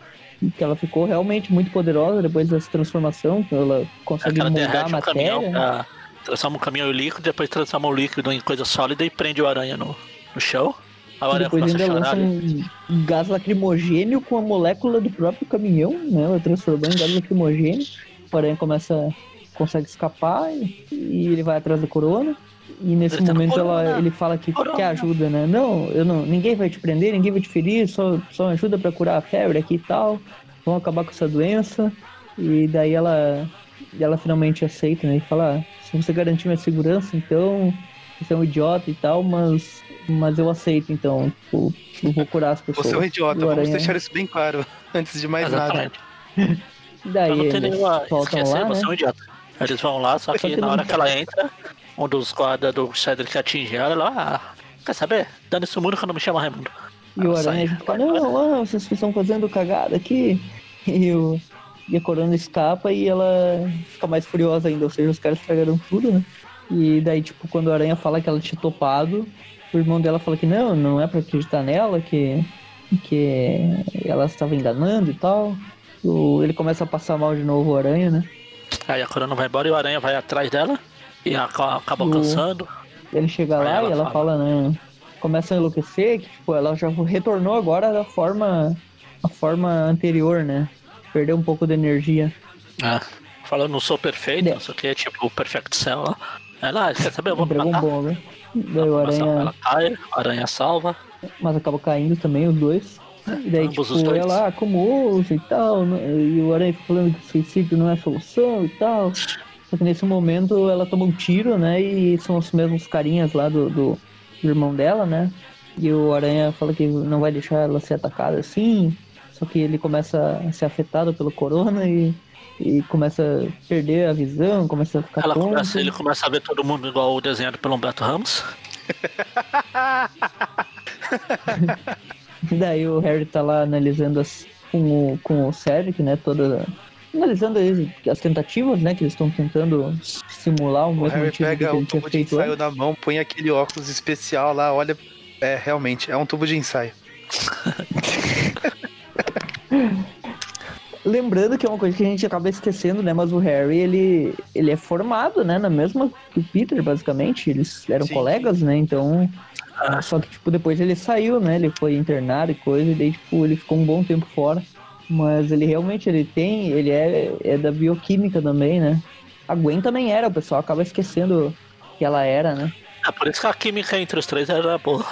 que ela ficou realmente muito poderosa depois dessa transformação, ela É consegue ela mudar a derrete um caminhão, matéria. né? transforma um caminhão em líquido, depois transforma o líquido em coisa sólida e prende o aranha no, no chão. A aranha depois ainda lança um gás lacrimogênio com a molécula do próprio caminhão, né? Ela transformou em gás lacrimogênio. O aranha começa consegue escapar e, e ele vai atrás da corona. E nesse Gritando, momento ela, "Corona! ele fala que Corona!" quer ajuda, né? Não, eu não, ninguém vai te prender, ninguém vai te ferir, só, só ajuda pra curar a febre aqui e tal. Vamos acabar com essa doença. E daí ela, ela finalmente aceita, né? E fala, "Ah, se você garantir minha segurança, então você é um idiota e tal, mas, mas eu aceito, então. Tipo, eu vou curar as pessoas. Você é um idiota, vamos Aranha- deixar isso bem claro antes de mais nada. Exatamente. Daí Pra não eles nenhuma. voltam Esquecer, lá, você é um né? idiota. Eles vão lá, só que na não- hora que ela entra, um dos guardas do Cedric atinge ela, ela, ah, quer saber? Dando esse muro que eu não me chamo Raimundo. E o Aranha sai. fica, não, ah, vocês estão fazendo cagada aqui. E, o, e a Corona escapa e ela fica mais furiosa ainda, ou seja, os caras estragaram tudo, né? E daí, tipo, quando o Aranha fala que ela tinha topado, o irmão dela fala que não, não é pra acreditar nela, que, que ela estava enganando e tal. O, ele começa a passar mal de novo o Aranha, né? Aí a Corona vai embora e o Aranha vai atrás dela e aca- acaba alcançando. Ele chega Aí lá ela e ela fala. fala, né? Começa a enlouquecer, que tipo, ela já retornou agora da forma. a forma anterior, né? Perdeu um pouco de energia. É. Falando, não sou perfeito, É. não sei o que, é tipo o Perfect Cell lá. Ela, ah, quer saber? Eu vou me matar. Ball, né? Daí o Aranha. cai, a Aranha salva. Mas acaba caindo também, os dois. E daí, Ambos os tipo, ela, ah, como ousa e tal. né? E o Aranha falando que suicídio não é solução e tal. Só que nesse momento ela toma um tiro, né? E são os mesmos carinhas lá do, do, do irmão dela, né? E o Aranha fala que não vai deixar ela ser atacada assim. Só que ele começa a ser afetado pelo corona e, e começa a perder a visão, começa a ficar Ela tonto. começa, ele começa a ver todo mundo igual o desenhado pelo Humberto Ramos. E daí o Harry tá lá analisando as, com, o, com o Cedric, né? Toda. Analisando as tentativas, né? Que eles estão tentando simular o O mesmo Harry tipo que pega ele o tinha tubo de ensaio antes. na mão, põe aquele óculos especial lá, olha. É, realmente, é um tubo de ensaio. Lembrando que é uma coisa que a gente acaba esquecendo, né? Mas o Harry, ele, ele é formado, né? Na mesma que o Peter, basicamente. Eles eram Sim. colegas, né? Então. Ah. Só que, tipo, depois ele saiu, né? Ele foi internado e coisa, e daí, tipo, ele ficou um bom tempo fora. Mas ele realmente, ele tem, ele é, é da bioquímica também, né? A Gwen também era, o pessoal acaba esquecendo que ela era, né? É por isso que a química entre os três era boa.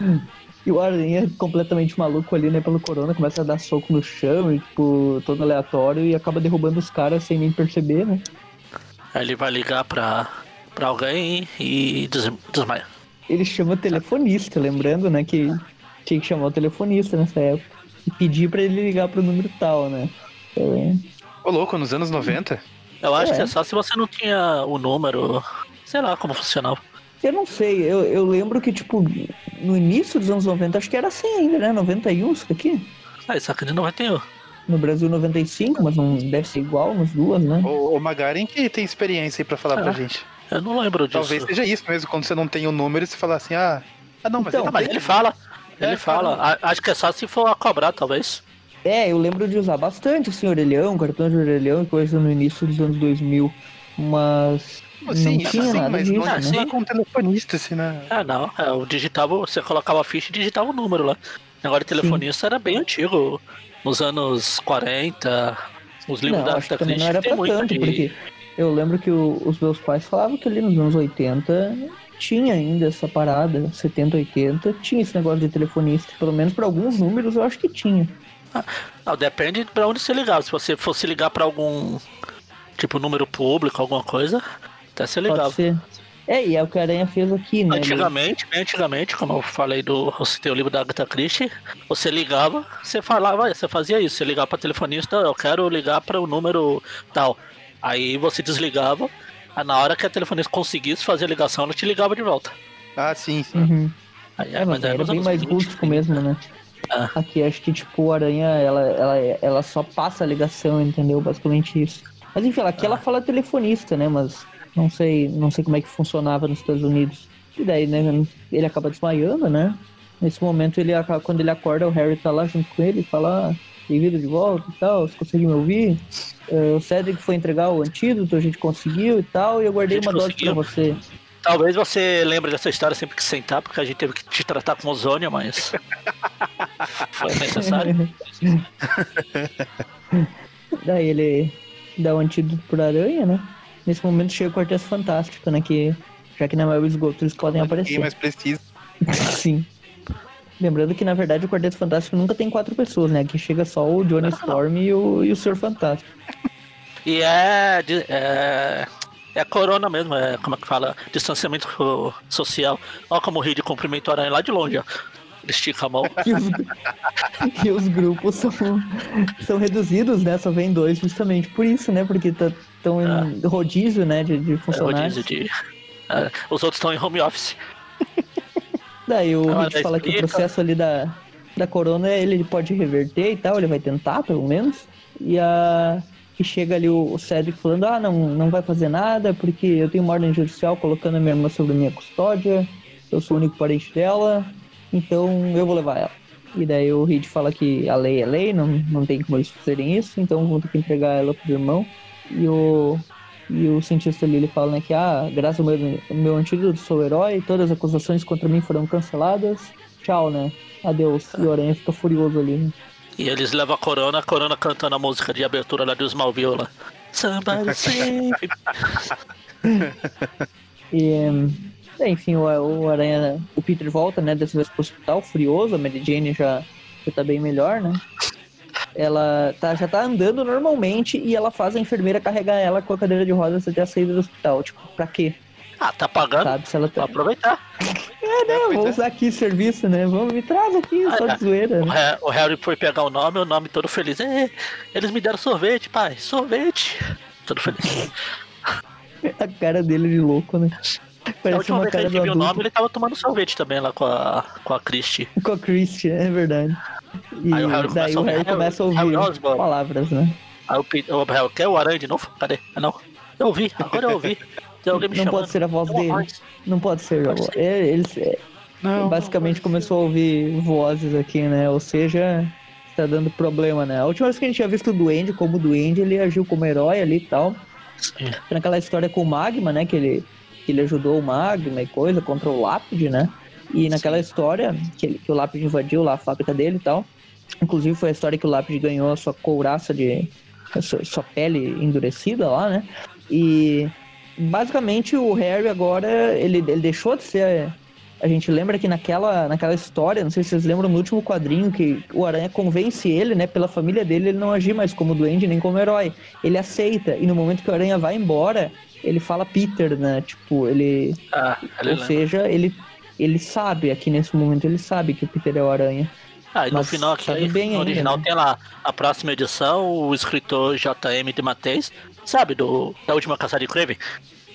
E o Aranha, completamente maluco ali, né, pelo corona, começa a dar soco no chão, e, tipo, todo aleatório, e acaba derrubando os caras sem nem perceber, né? Aí ele vai ligar pra, pra alguém e des, desmaia. Ele chama o telefonista, lembrando, né, que tinha que chamar o telefonista nessa época. E pedir pra ele ligar pro número tal, né? Então, Ô, louco, nos anos 90? Eu acho É. que é só se você não tinha o número. Sei lá como funcionava. Eu não sei, eu, eu lembro que, tipo, no início dos anos 90, acho que era assim ainda, né? 91, isso aqui. Ah, isso aqui de 91. No Brasil, 95, mas não deve ser igual nas duas, né? O, o Magaren que tem experiência aí pra falar pra Ah. gente. Eu não lembro disso. Talvez seja isso mesmo, quando você não tem o número e você fala assim, ah. Ah, não, mas Então, ele Ah, mas ele fala. Ele É, fala. Acho que é só se for a cobrar, talvez. É, eu lembro de usar bastante, assim, orelhão, cartão de orelhão e coisa no início dos anos 2000. Mas Sim, não tinha sim, nada mas disso, não, né? não é com um telefonista, assim, né? Ah, não. É, o digitava, você colocava a ficha e digitava o número lá. Agora, o telefonista era bem antigo. Nos anos 40, os livros Não, da acho que não era pra muito tanto, de... porque eu lembro que o- os meus pais falavam que ali nos anos 80 tinha ainda essa parada, 70, 80, tinha esse negócio de telefonista. Pelo menos pra alguns números eu acho que tinha. Não, depende pra onde você ligar. Se você fosse ligar pra algum tipo número público, alguma coisa, até você ligava. Pode ser. É, e é o que a Aranha fez aqui, né? Antigamente, bem antigamente, como eu falei do. Eu citei o livro da Agatha Christie, você ligava, você falava, você fazia isso, você ligava pra telefonista, eu quero ligar para o número tal. Aí você desligava, aí na hora que a telefonista conseguisse fazer a ligação, ela te ligava de volta. Ah, sim, sim. Uhum. Aí, É, mas aí era nos bem mais 20, rústico mesmo, né? Ah. Aqui acho que, tipo, a aranha, ela, ela, ela só passa a ligação, entendeu? Basicamente isso. Mas enfim, aqui Ah. ela fala telefonista, né? Mas não sei, não sei como é que funcionava nos Estados Unidos. E daí, né, ele acaba desmaiando, né? Nesse momento, ele acaba, quando ele acorda, o Harry tá lá junto com ele e fala, ah, bem-vindo de volta e tal, você conseguiu me ouvir? Eh, o Cedric foi entregar o antídoto, a gente conseguiu e tal, e eu guardei uma dose pra você. Talvez você lembre dessa história sempre que sentar, porque a gente teve que te tratar com ozônio, mas. Foi necessário. Daí ele dá o antídoto pra aranha, né? Nesse momento chega o Quarteto Fantástico, né? Que já que na maioria dos esgoto eles podem aparecer. mais precisa. Sim. Lembrando que, na verdade, o Quarteto Fantástico nunca tem quatro pessoas, né? Aqui chega só o Johnny Storm e o, e o Senhor Fantástico. E é, de- é. É a corona mesmo, é como é que fala? Distanciamento so- social. Olha como o Reed cumprimenta o aranha lá de longe, ó. Ele estica a mão. E os, e os grupos são, são reduzidos, né? Só vem dois justamente por isso, né? Porque estão em rodízio, né? De, de É, funcionários. rodízio de. é, os outros estão em home office. Daí o Ah, Rick daí fala que o processo ali da, da corona ele pode reverter e tal, ele vai tentar, pelo menos. E a. E chega ali o, o Cedric falando, ah, não, não vai fazer nada, porque eu tenho uma ordem judicial colocando a minha irmã sobre minha custódia, eu sou o único parente dela, então eu vou levar ela. E daí o Reed fala que a lei é lei, não, não tem como eles fazerem isso, então vão ter que entregar ela pro irmão. E o, e o cientista ali ele fala né, que, ah, graças ao meu, meu antídoto, sou herói, todas as acusações contra mim foram canceladas. Tchau, né? Adeus. E o Aranha fica furioso ali. Né? E eles levam a corona, a corona cantando a música de abertura lá do Smallville lá. Somebody save. E, é, enfim, o, o Aranha, o Peter volta, né, dessa vez pro hospital, furioso, a Mary Jane já, já tá bem melhor, né? Ela tá, já tá andando normalmente e ela faz a enfermeira carregar ela com a cadeira de rodas até a saída do hospital. Tipo, pra quê? Ah, tá pagando? Sabe? Se ela tá. Vou aproveitar. É, né? Vou é. usar aqui serviço, né? Vamos, me traz aqui, só de zoeira. O, Né? O Harry foi pegar o nome, o nome todo feliz. "É, eles me deram sorvete, pai. Sorvete. Todo feliz. A cara dele de louco, né? a Parece última uma vez que a cara gente viu o nome, ele tava tomando sorvete também lá com a, com a Christie. Com a Christian, é verdade. E Aí o Harry daí começa a o Harry ouvir, começa a Harry ouvir Osborn. palavras, né? Aí o, Pe- o Harry, quer o aranha de novo? Cadê? Ah, não. Eu ouvi, agora eu ouvi. Tem alguém me Não chamando. pode ser a voz dele. voz. Não pode ser. Pode a ser. É, é, Não. basicamente começou a ouvir vozes aqui, né? Ou seja, tá dando problema, né? A última vez que a gente tinha visto o Duende como Duende, ele agiu como herói ali e tal. Sim. Naquela história com o Magma, né? Que ele, que ele ajudou o Magma e coisa contra o Lápide, né? E naquela história que, ele- que o Lápide invadiu lá a fábrica dele e tal. Inclusive foi a história que o Lápide ganhou a sua couraça de. a sua, sua pele endurecida lá, né? E basicamente o Harry agora, ele, ele deixou de ser. A gente lembra que naquela, naquela história, não sei se vocês lembram no último quadrinho, que o Aranha convence ele, né, pela família dele, ele não agir mais como duende nem como herói. Ele aceita, e no momento que o Aranha vai embora, ele fala Peter, né? Tipo, ele. Ah, ele ou lembra. seja, ele, ele sabe, aqui nesse momento, ele sabe que o Peter é o Aranha. Ah, e no mas final aqui, sabe bem no ainda, original né? tem lá a próxima edição, o escritor JM de Mateus, sabe, do, da última caçada de Kraven,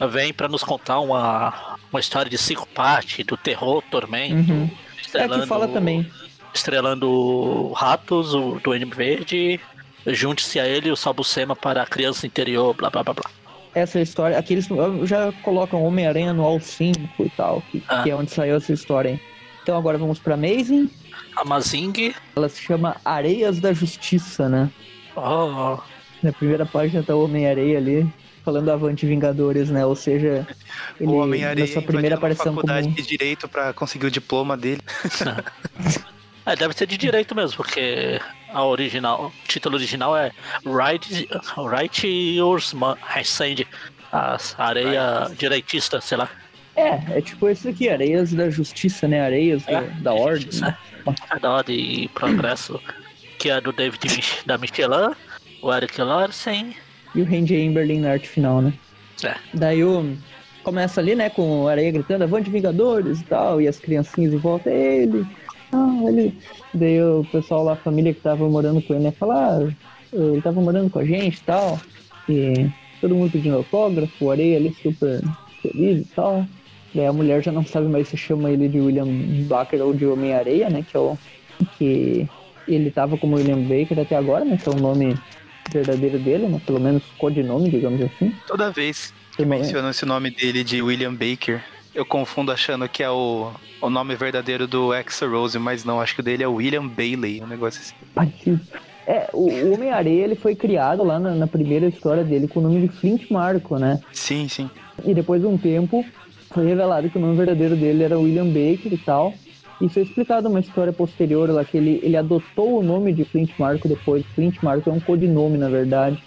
vem pra nos contar uma, uma história de cinco partes, do terror, tormento, Uhum. É que fala também. estrelando Ratos, o Duende Verde, junte-se a ele o Salbucema para a criança interior, blá blá blá blá. Essa história, aqueles já colocam Homem-Aranha no All 5 e tal, que, Ah. que é onde saiu essa história. Então agora vamos pra Amazing. A Mazing, Ela se chama Areias da Justiça, né? oh, Na primeira página tá o Homem-Areia ali, falando Avante Vingadores, né? Ou seja, ele, o Homem-Aranha na sua primeira aparição faculdade como... de direito pra conseguir o diploma dele. É, deve ser de direito mesmo, porque a original, o título original é Right, right Yours Ma- Hand, a areia direitista, sei lá. É, é tipo esse aqui, Areias da Justiça, né? Areias da, É, da Ordem. né? Da ordem e progresso, que é do David Mich- da Michelin, o Eric Larsen. E o Randy Emberlin na arte final, né? É, Daí o... Começa ali, né, com o Areia gritando Avante Vingadores e tal, e as criancinhas em volta, "É ele, ah, ele... Daí o pessoal lá, a família que tava morando com ele, né, fala, ah, ele tava morando com a gente e tal, e todo mundo pedindo autógrafo, o Areia ali super feliz e tal. Daí a mulher já não sabe mais se chama ele de William Baker ou de Homem-Areia, né, que é o... que ele tava como William Baker até agora, né, que é o nome verdadeiro dele, né, pelo menos codinome, digamos assim. Toda vez que uma- mencionam esse nome dele de William Baker, eu confundo achando que é o, o nome verdadeiro do X-Rose, mas não, acho que o dele é William Bailey, um negócio assim. Parecido. É, o, Homem-Areia ele foi criado lá na, na primeira história dele com o nome de Flint Marco, né? Sim, sim. E depois de um tempo foi revelado que o nome verdadeiro dele era William Baker e tal. Isso é explicado uma história posterior lá que ele, ele adotou o nome de Flint Marco depois. Flint Marco é um codinome, na verdade.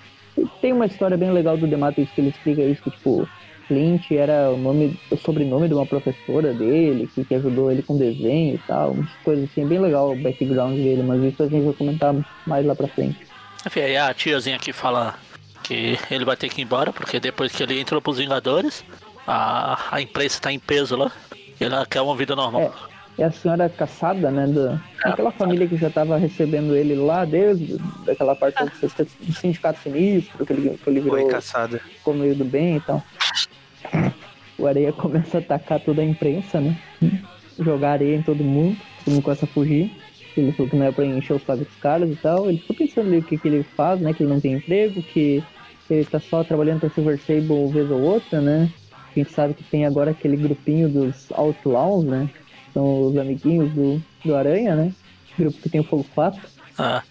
Tem uma história bem legal do The Matrix que ele explica isso, que tipo, Clint era o nome, o sobrenome de uma professora dele, que, que ajudou ele com desenho e tal, umas coisas assim, é bem legal o background dele, mas isso a gente vai comentar mais lá pra frente. Enfim, aí a tiazinha aqui fala que ele vai ter que ir embora, porque depois que ele entrou pros Vingadores, a, a imprensa tá em peso lá, e ela quer uma vida normal. É a senhora caçada, né? Da, aquela família que já estava recebendo ele lá desde aquela parte do, do sindicato sinistro, que ele, que ele virou. Foi caçada. Ficou meio do bem e tal. O Areia começa a atacar toda a imprensa, né? Jogar areia em todo mundo, todo mundo começa a fugir. Ele falou que não é pra encher o saco dos caras e tal. Ele ficou pensando ali o que, que ele faz, né? Que ele não tem emprego, que ele tá só trabalhando pra Silver Sable uma vez ou outra, né? A gente sabe que tem agora aquele grupinho dos Outlaws, né? São os amiguinhos do, do Aranha, né? Grupo que tem o Fogo Fato. Ah,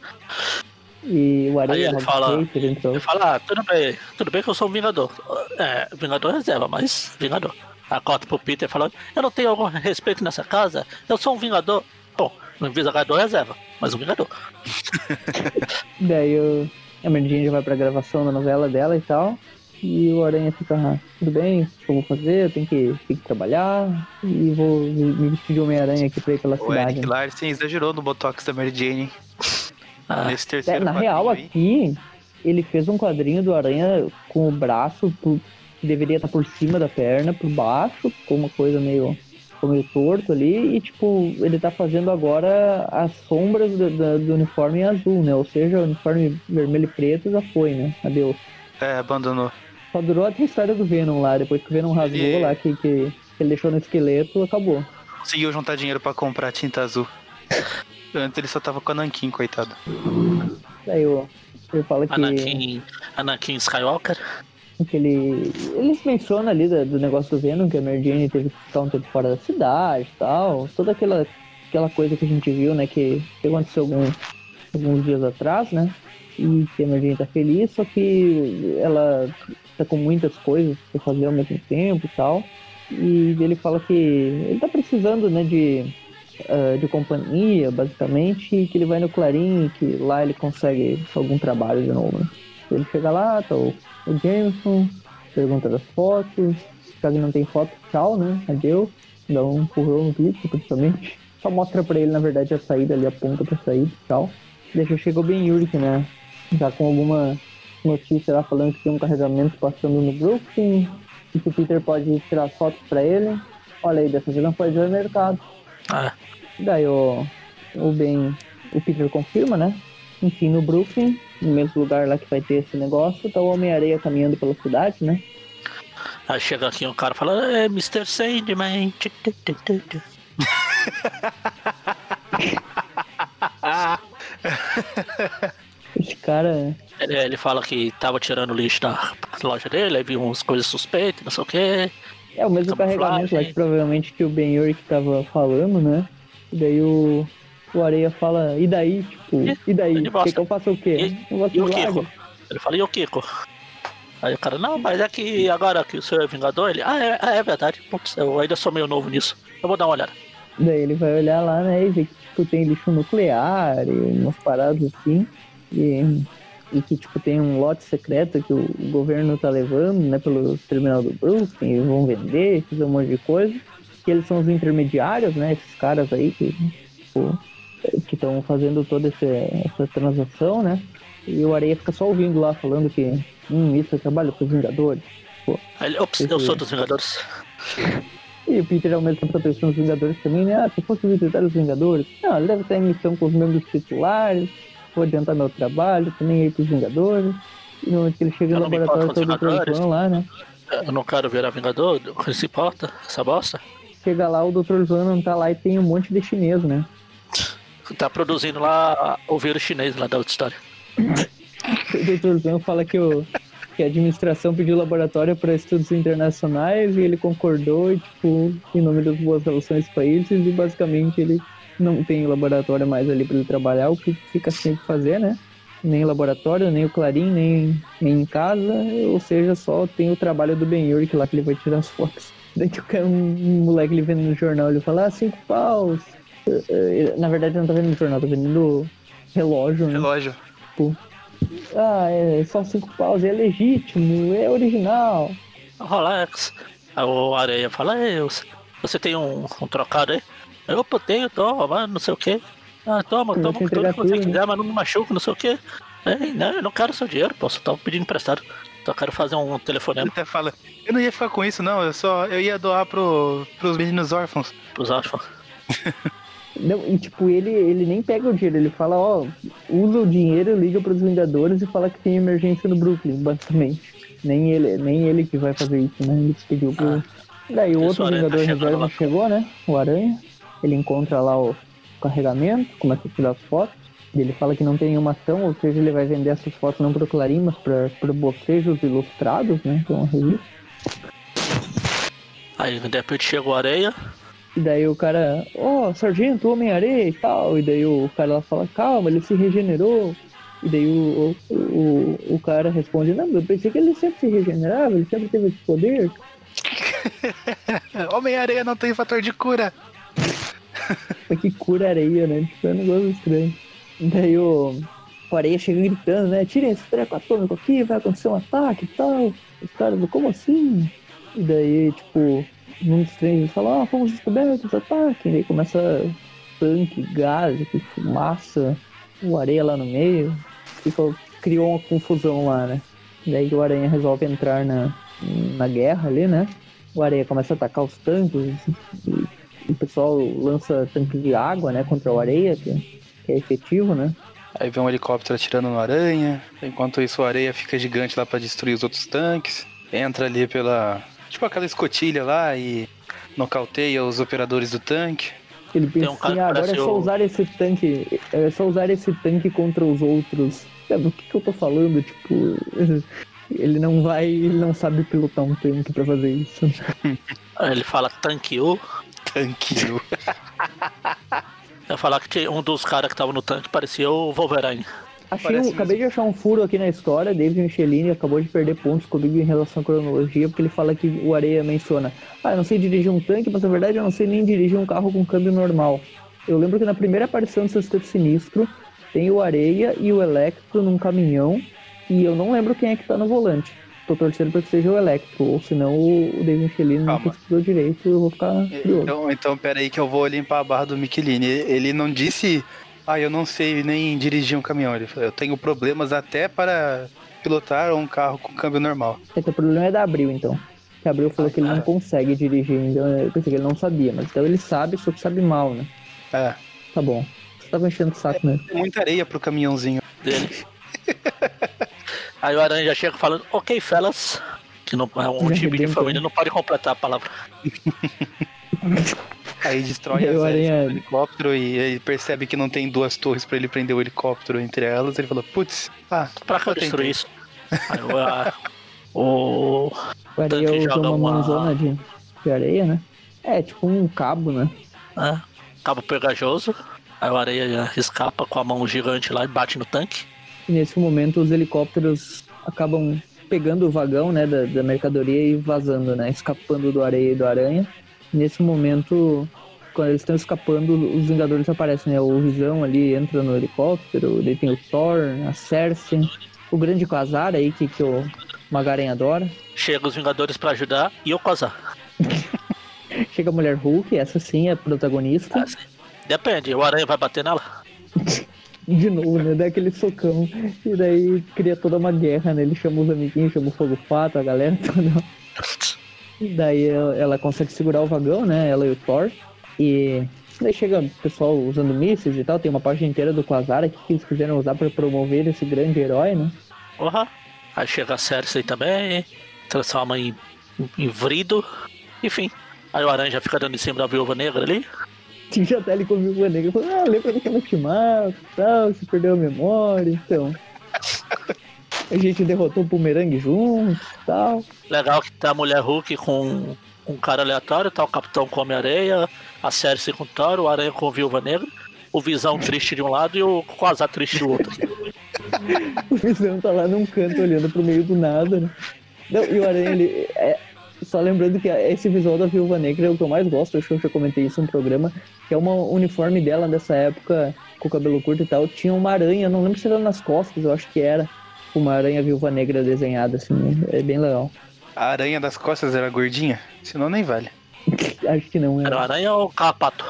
E o Aí Aranha, ele fala- ele fala, ah, tudo bem, tudo bem que eu sou um Vingador. É, Vingador reserva, mas Vingador. A cota pro Peter falando, eu não tenho algum respeito nessa casa, eu sou um Vingador. Bom, um Vingador reserva, mas um Vingador. Daí o, a Mary já vai pra gravação da novela dela e tal. E o Aranha fica, ah, tudo bem, o que eu vou fazer? Eu tenho que, tenho que trabalhar e vou me vestir de Homem-Aranha aqui pra ir pela O cidade. Eric Larsen exagerou no Botox da Mary Jane. Ah, Nesse É, terceiro na quadrinho real, aí. aqui, ele fez um quadrinho do Aranha com o braço por- que deveria estar por cima da perna, por baixo, com uma coisa meio, meio torto ali, e tipo, ele tá fazendo agora as sombras do, do- do uniforme azul, né? Ou seja, o uniforme vermelho e preto já foi, né? Adeus. É, abandonou. Só durou até a história do Venom lá, depois que o Venom rasgou Ele- lá, que, que ele deixou no esqueleto, acabou. Conseguiu juntar dinheiro pra comprar tinta azul. Antes ele só tava com a Nankin, coitado. Daí o, ele fala que. Anakin, Anakin Skywalker. que ele. Eles mencionam ali da- do, negócio do Venom, que a Mary Jane teve que ficar um tempo fora da cidade e tal. Toda aquela, aquela coisa que a gente viu, né? Que, que aconteceu alguns, alguns dias atrás, né? E que a Mary Jane tá feliz, só que ela tá com muitas coisas pra fazer ao mesmo tempo e tal. E ele fala que ele tá precisando, né, de, ah, de companhia, basicamente, e que ele vai no Clarim, que lá ele consegue algum trabalho de novo, né? Ele chega lá, tá o, o Jameson, pergunta das fotos, caso não tem foto, tchau, né? Adeus. Dá um empurrão no Peter, principalmente. Só mostra pra ele, na verdade, a saída ali, aponta pra saída, tchau. Deixa chega o Ben Yurik, né? Já com alguma notícia lá falando que tem um carregamento passando no Brooklyn, e que o Peter pode tirar fotos pra ele. Olha aí, dessa vez não pode ir ao mercado. Ah, Daí o, o Ben, o Peter confirma, né? Enfim, no Brooklyn, no mesmo lugar lá que vai ter esse negócio, tá o Homem-Areia caminhando pela cidade, né? aí chega aqui um cara falando, é Mr. Sandman. Esse cara, Ele, ele fala que tava tirando lixo da loja dele, aí viu umas coisas suspeitas, não sei o que. É o mesmo carregamento lá que provavelmente que o Ben Urich tava falando, né? E daí o, o Areia fala, e daí? Tipo, e daí? Quer mostra. que eu faça o quê? E, Eu e o. Kiko? Ele fala, e o Kiko? Aí o cara, não, mas é que agora que o senhor é Vingador, ele, ah, é, ah, é verdade, putz, eu ainda sou meio novo nisso, eu vou dar uma olhada. Daí ele vai olhar lá, né, e ver que tipo, tem lixo nuclear e umas paradas assim. E, e que tipo tem um lote secreto que o governo tá levando, né, pelo terminal do Brooklyn, e vão vender, fazer um monte de coisa. Que eles são os intermediários, né, esses caras aí que tipo, que estão fazendo toda esse, essa transação, né? E o Areia fica só ouvindo lá falando que hum, isso é trabalho pros Vingadores. Pô, ele, ops, eu sou dos Vingadores. e o Peter ao mesmo tempo tá pensando nos Vingadores também, né? Ah, se fosse visitar os Vingadores, não, ele deve estar em missão com os membros titulares, vou adiantar meu trabalho, tô nem aí pros Vingadores. E no momento que ele chega no não laboratório todo os o Dr. Vingadores. João lá, né? Eu não quero virar Vingador, o que se importa, essa bosta. Chega lá, o Dr. João não tá lá e tem um monte de chinês, né? Tá produzindo lá o vírus chinês lá da outra história. O Dr. João fala que, o, que a administração pediu laboratório para estudos internacionais e ele concordou, tipo, em nome das boas relações países, e basicamente ele não tem laboratório mais ali para ele trabalhar, o que fica sem o que fazer, né? Nem laboratório, nem o Clarim, nem, nem em casa, ou seja, só tem o trabalho do Ben Urich lá que ele vai tirar as fotos. Que cara- um, um moleque ele vendo no jornal, ele fala, ah, cinco paus. Eh, eh, Na verdade, ele não tá vendo no jornal, tá vendo no relógio, né? Relógio. Tipo, ah, é só cinco paus, é legítimo, é original. Relax. Aí o Areia fala, "Ei, você- você tem um, um trocado aí? Opa, tenho, toma, não sei o que. Ah, toma, Eu toma entregar que você quiser, mas não me machuca, não sei o que. não, eu não quero seu dinheiro, pô, só tava pedindo emprestado. Só quero fazer um Ele telefonema até fala, eu não ia ficar com isso, não, eu só eu ia doar pro, pros meninos órfãos. pros órfãos. Não, e tipo, ele, ele nem pega o dinheiro, ele fala, ó, usa o dinheiro, liga pros Vingadores e fala que tem emergência no Brooklyn, basicamente. Nem ele, nem ele que vai fazer isso, né? Ele pediu pro. Daí o outro o tá Vingador reserva lá. chegou, né? O Aranha. Ele encontra lá o carregamento, começa a tirar as fotos. Ele fala que não tem nenhuma ação, ou seja, ele vai vender essas fotos não pro Clarim, mas pra bocejos ilustrados, né? Que é uma revista. Aí de repente chega o Areia, E daí o cara, ó, sargento, Homem-Areia e tal. E daí o cara lá fala, calma, ele se regenerou. E daí o, o, o, o cara responde, não, eu pensei que ele sempre se regenerava, ele sempre teve esse poder. Homem-Areia não tem fator de cura. Que cura areia, né? Tipo, é um negócio estranho. Daí o, o areia chega gritando, né? Tirem esse treco atômico aqui, vai acontecer um ataque e tal. Os caras, como assim? E daí, tipo, mundo estranho fala, ah, fomos descobertos, ataque. E daí começa tanque, gás, fumaça, o areia lá no meio. Fica, criou uma confusão lá, né? Daí o Aranha resolve entrar na, na guerra ali, né? O Aranha começa a atacar os tanques e o pessoal lança tanque de água, né, contra o areia, que, que é efetivo, né? Aí vem um helicóptero atirando no aranha. Enquanto isso, o areia fica gigante lá pra destruir os outros tanques. Entra ali pela. Tipo aquela escotilha lá e nocauteia os operadores do tanque. Ele pensa um assim, ah, agora é só o- usar esse tanque, é só usar esse tanque contra os outros. É, do que que eu tô falando? Tipo, ele não vai, ele não sabe pilotar um tanque pra fazer isso. aí ele fala tanque. Tanque. Eu falar que tinha um dos caras que tava no tanque parecia o Wolverine. Achei, um- acabei de achar um furo aqui na história. David Michelini acabou de perder pontos comigo em relação à cronologia, porque ele fala que o Areia menciona: Ah, eu não sei dirigir um tanque, mas na verdade eu não sei nem dirigir um carro com câmbio normal. Eu lembro que na primeira aparição do Sexteto Sinistro tem o Areia e o Electro num caminhão, e eu não lembro quem é que tá no volante. Tô torcendo pra que seja o Electro, ou senão o David Michelini não Calma. pesquisou direito, eu vou ficar curioso. Então, então pera aí que eu vou limpar a barra do Michelini. Ele não disse, ah, eu não sei nem dirigir um caminhão. Ele falou, eu tenho problemas até para pilotar um carro com câmbio normal. É que o problema é da Abril, então. Que a Abril falou que ele não consegue dirigir, então eu pensei que ele não sabia, mas então ele sabe, só que sabe mal, né? É, Tá bom. Você tava enchendo o saco mesmo. tem muita areia pro caminhãozinho. dele. Aí o Aranha já chega falando, ok, fellas. Que não, é um Já time de família não pode completar a palavra. Aí destrói as aranha- do helicóptero e ele percebe que não tem duas torres pra ele prender o helicóptero entre elas. Ele fala, putz, ah, Pra que eu eu tentei." destruir isso? Aí o, a- o, O areia Tanque usou joga uma uma- mãozona de, de areia, né? É, tipo um cabo, né? né, cabo pegajoso. Aí o areia já escapa com a mão gigante lá e bate no tanque. E nesse momento os helicópteros acabam pegando o vagão, né, da, da mercadoria e vazando, né? Escapando do areia e do aranha. Nesse momento, quando eles estão escapando, os Vingadores aparecem, né? O Visão ali entra no helicóptero, daí tem o Thor, a Cersei, o grande Quasar aí, que, que o Magaren adora. Chega os Vingadores pra ajudar e o Quasar. Chega a Mulher Hulk, essa sim é protagonista. Depende, o aranha vai bater nela? De novo, né? Dá aquele socão. E daí cria toda uma guerra, né? Ele chama os amiguinhos, chama o Fogo Fato, a galera toda. E daí ela, consegue segurar o vagão, né? Ela e o Thor. E daí chega o pessoal usando mísseis e tal. Tem uma página inteira do Quasar aqui que eles quiseram usar pra promover esse grande herói, né? Porra. Aí chega a Cersei também, transforma em, em vrido. Enfim. Aí o aranha fica dando em cima da viúva negra ali. Já tá ali com a Viúva Negra. Falando, ah, lembra daquela ultimato e tal, se perdeu a memória, então. A gente derrotou o Bumerangue juntos e tal. Legal que tá a mulher Hulk com um cara aleatório, tá o Capitão com Homem-Areia, a Cersei com o Thor, o Aranha com Viúva Negra, o Visão triste de um lado e o Quasar triste do outro. O Visão tá lá num canto olhando pro meio do nada, né? Não, e o Aranha, ele. É, só lembrando que esse visual da Viúva Negra é o que eu mais gosto, acho que eu já comentei isso no programa, que é uma uniforme dela dessa época, com o cabelo curto e tal. Tinha uma aranha, não lembro se era nas costas, eu acho que era. uma aranha viúva negra desenhada, assim, é bem legal. A aranha das costas era gordinha? Senão nem vale. Acho que não, Era era, aranha ou carrapato?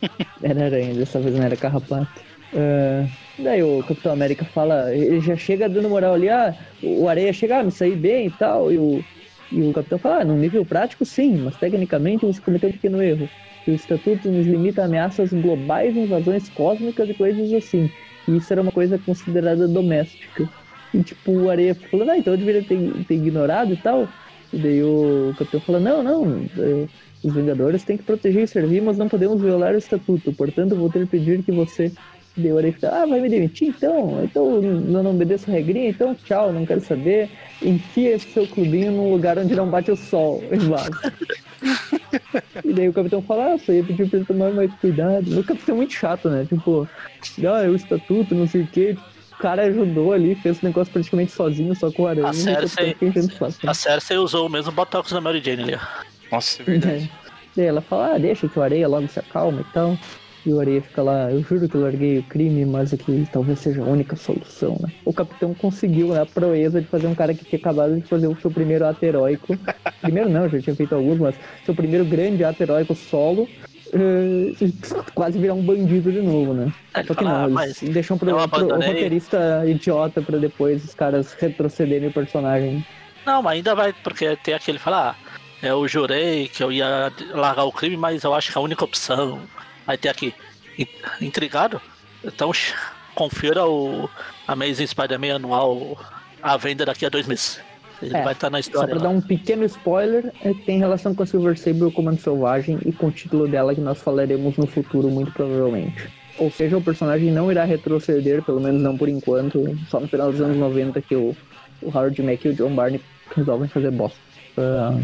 era aranha, dessa vez não era carrapato. Ah, daí o Capitão América fala, ele já chega dando moral ali, ah, o Areia chega, ah, me saí bem e tal, e o, e o Capitão fala, ah, num nível prático sim, mas tecnicamente você cometeu um pequeno erro. E o Estatuto nos limita a ameaças globais, invasões cósmicas e coisas assim. E isso era uma coisa considerada doméstica. E tipo, o Areia falando, ah, então eu deveria ter, ter ignorado e tal. E daí o Capitão fala, não, não, os Vingadores têm que proteger e servir, mas não podemos violar o Estatuto. Portanto, vou ter que pedir que você... Daí o Areia fica, ah, vai me demitir então? Então eu não obedeço a regrinha, então tchau, não quero saber. Enfia esse seu clubinho num lugar onde não bate o sol. E vaza. E daí o capitão fala, ah, só ia pedir pra ele tomar mais cuidado. O capitão é muito chato, né? Tipo, ah, é o estatuto, não sei o quê. O cara ajudou ali, fez o negócio praticamente sozinho, só com o aranha. A Cersei, né? a Cersei usou o mesmo botox da Mary Jane ali. ó. Nossa, é verdade. Daí ela fala, ah, deixa que o areia logo se acalma e tal. E o areia fica lá, eu juro que eu larguei o crime, mas aqui talvez seja a única solução, né? O capitão conseguiu né, a proeza de fazer um cara que tinha acabado de fazer o seu primeiro ato heróico. primeiro não, já tinha feito alguns, mas seu primeiro grande ato heróico solo. eh, quase virar um bandido de novo, né? Aí ele Só que fala, não, "Ah, eles mas deixam pro, pro o abandonei." roteirista idiota pra depois os caras retrocederem o personagem. Não, mas ainda vai, porque tem aquele falar, ah, eu jurei que eu ia largar o crime, mas eu acho que é a única opção. Aí tem aqui, in- intrigado? Então confira o Amazing Spider-Man anual à venda daqui a dois meses. Ele É, vai estar na Só história. pra lá. dar um pequeno spoiler, é, tem relação com a Silver Sable o Comando Selvagem e com o título dela que nós falaremos no futuro, muito provavelmente. Ou seja, o personagem não irá retroceder, pelo menos não por enquanto, só no final dos anos 90 que o, o Howard Mack e o John Barney resolvem fazer bosta. Ah,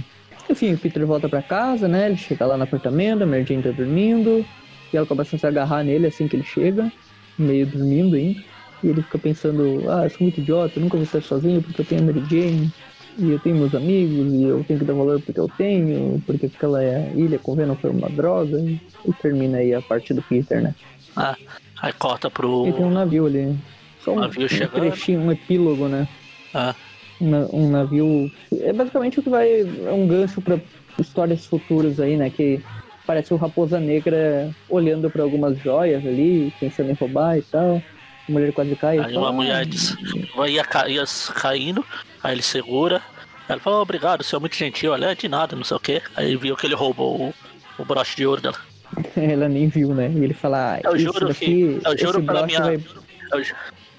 enfim, o Peter volta pra casa, né? Ele chega lá no apartamento, a Mary Jane tá dormindo, e ela começa a se agarrar nele assim que ele chega, meio dormindo ainda. E ele fica pensando, ah, eu sou muito idiota, eu nunca vou estar sozinho porque eu tenho a Mary Jane, e eu tenho meus amigos, e eu tenho que dar valor porque eu tenho, porque aquela ilha com Venom foi uma droga, e termina aí a parte do Peter, né? Ah, aí corta pro. E tem um navio ali, só um, Navio um trechinho, um epílogo, né? Ah, um, um navio. É basicamente o que vai. É um gancho para histórias futuras aí, né? Que parece o Raposa Negra olhando para algumas joias ali, pensando em roubar e tal. A mulher quase cai. e aí fala, uma mulher "Ah, diz, vai ia, ca- ia caindo, aí ele segura. Ela fala, obrigado, o senhor é muito gentil, olha, é de nada, não sei o que. Aí viu que ele roubou o, o broche de ouro dela. Ela nem viu, né? E ele fala, ah, Eu juro daqui, que. Eu juro pela minha. vai... Eu,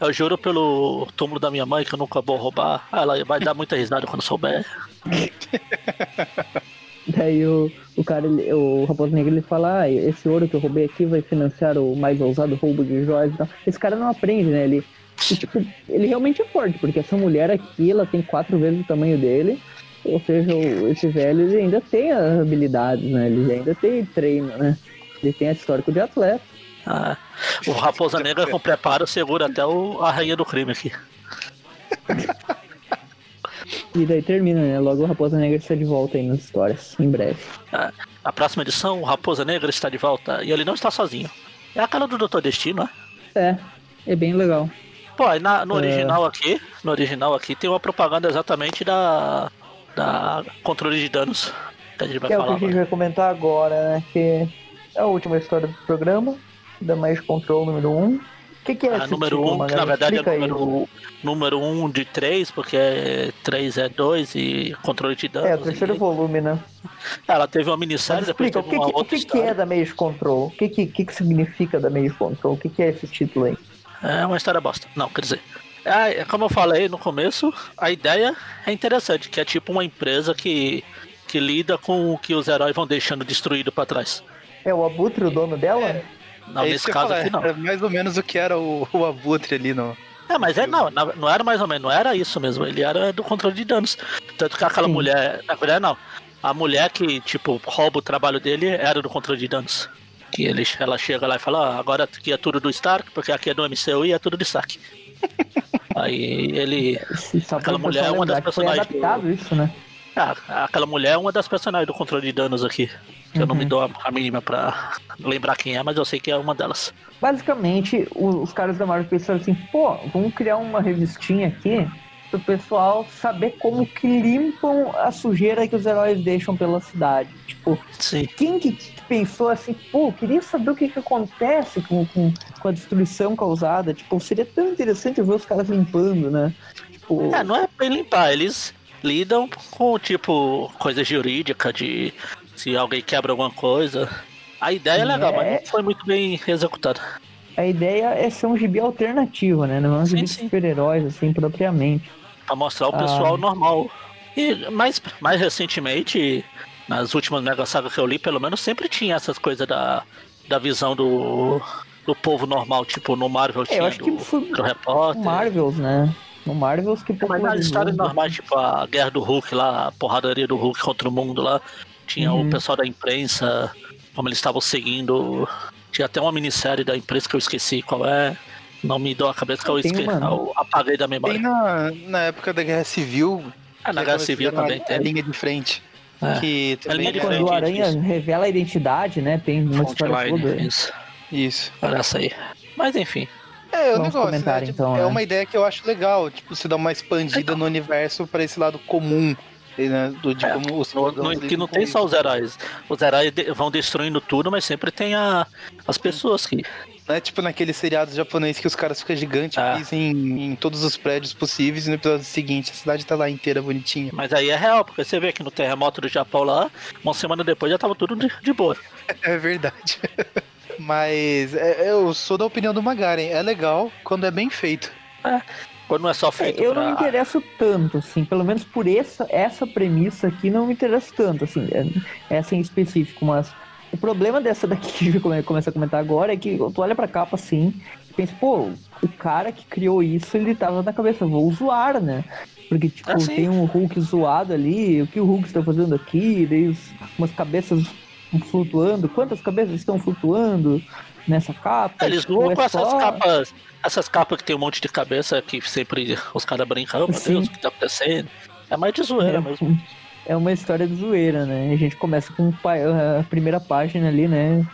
eu juro pelo túmulo da minha mãe que eu nunca vou roubar. Ela vai dar muita risada quando souber. Daí o, o cara, ele- o Raposo Negro, ele fala, ah, esse ouro que eu roubei aqui vai financiar o mais ousado roubo de joias e tal. Esse cara não aprende, né? Ele, tipo, ele realmente é forte, porque essa mulher aqui, ela tem quatro vezes o tamanho dele. Ou seja, esse velho, ele ainda tem as habilidades, né? Ele ainda tem treino, né? Ele tem histórico de atleta. Ah, o Raposa Negra com preparo segura até o, a rainha do crime aqui. E daí termina, né? Logo o Raposa Negra está de volta aí nas histórias, em breve. Ah, a próxima edição, o Raposa Negra está de volta e ele não está sozinho. É aquela do Doutor Destino, né? É, é bem legal. Pô, aí na- no É. original aqui, no original aqui tem uma propaganda exatamente da da controle de danos que a gente vai Que é o que falar. a gente vai comentar agora, né? Que é a última história do programa, da Mais Control número 1. O que, que é Ah, esse número 1, título, um, que Magali? na verdade é Explica aí. número, número 1 um de 3, porque 3 é 2 e controle de danos. É, o terceiro e- volume, né? Ela teve uma minissérie, depois explica, o teve que, uma que, o outra que, que história. é da Meio Control? O que, que, que, que significa da Meio Control? O que, que é esse título aí? É uma história bosta. Não, quer dizer. É, é como eu falei no começo, a ideia é interessante, que é tipo uma empresa que, que lida com o que os heróis vão deixando destruído pra trás. É o Abutre o dono dela? Não, é nesse caso falar, aqui não. Era mais ou menos o que era o, o abutre ali no. É, mas é, não, não era mais ou menos, não era isso mesmo, ele era do controle de danos. Tanto que aquela Sim. mulher, na verdade não, a mulher que, tipo, rouba o trabalho dele era do controle de danos. Que ele, ela chega lá e fala, ah, agora aqui é tudo do Stark, porque aqui é do MCU e é tudo do Stark. Aí ele. Só Aquela mulher é uma das que foi personagens do- adaptado isso, né? Ah, aquela mulher é uma das personagens do controle de danos aqui. Que eu não Uhum. me dou a, a mínima pra lembrar quem é, mas eu sei que é uma delas. Basicamente, o- os caras da Marvel pensaram assim, pô, vamos criar uma revistinha aqui pro pessoal saber como que limpam a sujeira que os heróis deixam pela cidade. Tipo, Sim. quem que pensou assim, pô, queria saber o que, que acontece com, com, com a destruição causada. Tipo, seria tão interessante ver os caras limpando, né? Tipo, É, não é bem limpar, eles lidam com, tipo, coisa jurídica de se alguém quebra alguma coisa. A ideia é legal, É. mas não foi muito bem executada. a ideia é ser um gibi alternativo, né? Não é um Sim, gibi de super-heróis, assim, propriamente. Pra mostrar o Ah. pessoal normal. E mais, mais recentemente, nas últimas Mega Sagas que eu li, pelo menos sempre tinha essas coisas da, da visão do, do povo normal, tipo no Marvel É, tinha eu acho que do, foi do repórter. Marvels, né? No Marvels que Mas nas popularizou. histórias normais, tipo a guerra do Hulk lá, a porradaria do Hulk contra o mundo lá, tinha Uhum. o pessoal da imprensa, como eles estavam seguindo. Tinha até uma minissérie da imprensa que eu esqueci qual é. Não me deu a cabeça que eu Tem esqueci. uma- Eu apaguei da memória. Bem na, na época da Guerra Civil. Ah, na Guerra Civil também a, a tem. linha de frente. É. Que A também linha de é- frente. Quando o é Aranha difícil. revela a identidade, né? Tem uma história Frontline, toda. isso. Isso. Olha essa aí. Mas enfim. É, o Vamos negócio, comentar, né? Tipo, então, é né? uma ideia que eu acho legal, tipo, se dar uma expandida Então. no universo pra esse lado comum, né? Do, de É, como os No, no- que não tem só os heróis. Os heróis de- vão destruindo tudo, mas sempre tem a, as pessoas que. Não é tipo naquele seriado japonês que os caras ficam gigantes, Ah. pisam em, em todos os prédios possíveis e no episódio seguinte a cidade tá lá inteira bonitinha. Mas aí é real, porque você vê que no terremoto do Japão lá, uma semana depois já tava tudo de, de boa. É verdade. Mas é, eu sou da opinião do Magaren. É legal quando é bem feito. Quando não é só É, feito eu pra. não me interesso tanto, assim, pelo menos por essa, essa premissa aqui não me interessa tanto, assim, é- essa em específico, mas o problema dessa daqui que eu come- começo a comentar agora é que tu olha pra capa assim e pensa, pô, o cara que criou isso, ele tava na cabeça, vou zoar, né? Porque, tipo, Ah, tem um Hulk zoado ali, o que o Hulk está fazendo aqui, daí umas cabeças flutuando, quantas cabeças estão flutuando nessa capa? Eles Tipo, voam é com essas só- capas. Essas capas que tem um monte de cabeça que sempre os caras brincam, oh, meu Sim. Deus, o que tá acontecendo? É mais de zoeira É, mesmo. É uma história de zoeira, né? A gente começa com a primeira página ali, né?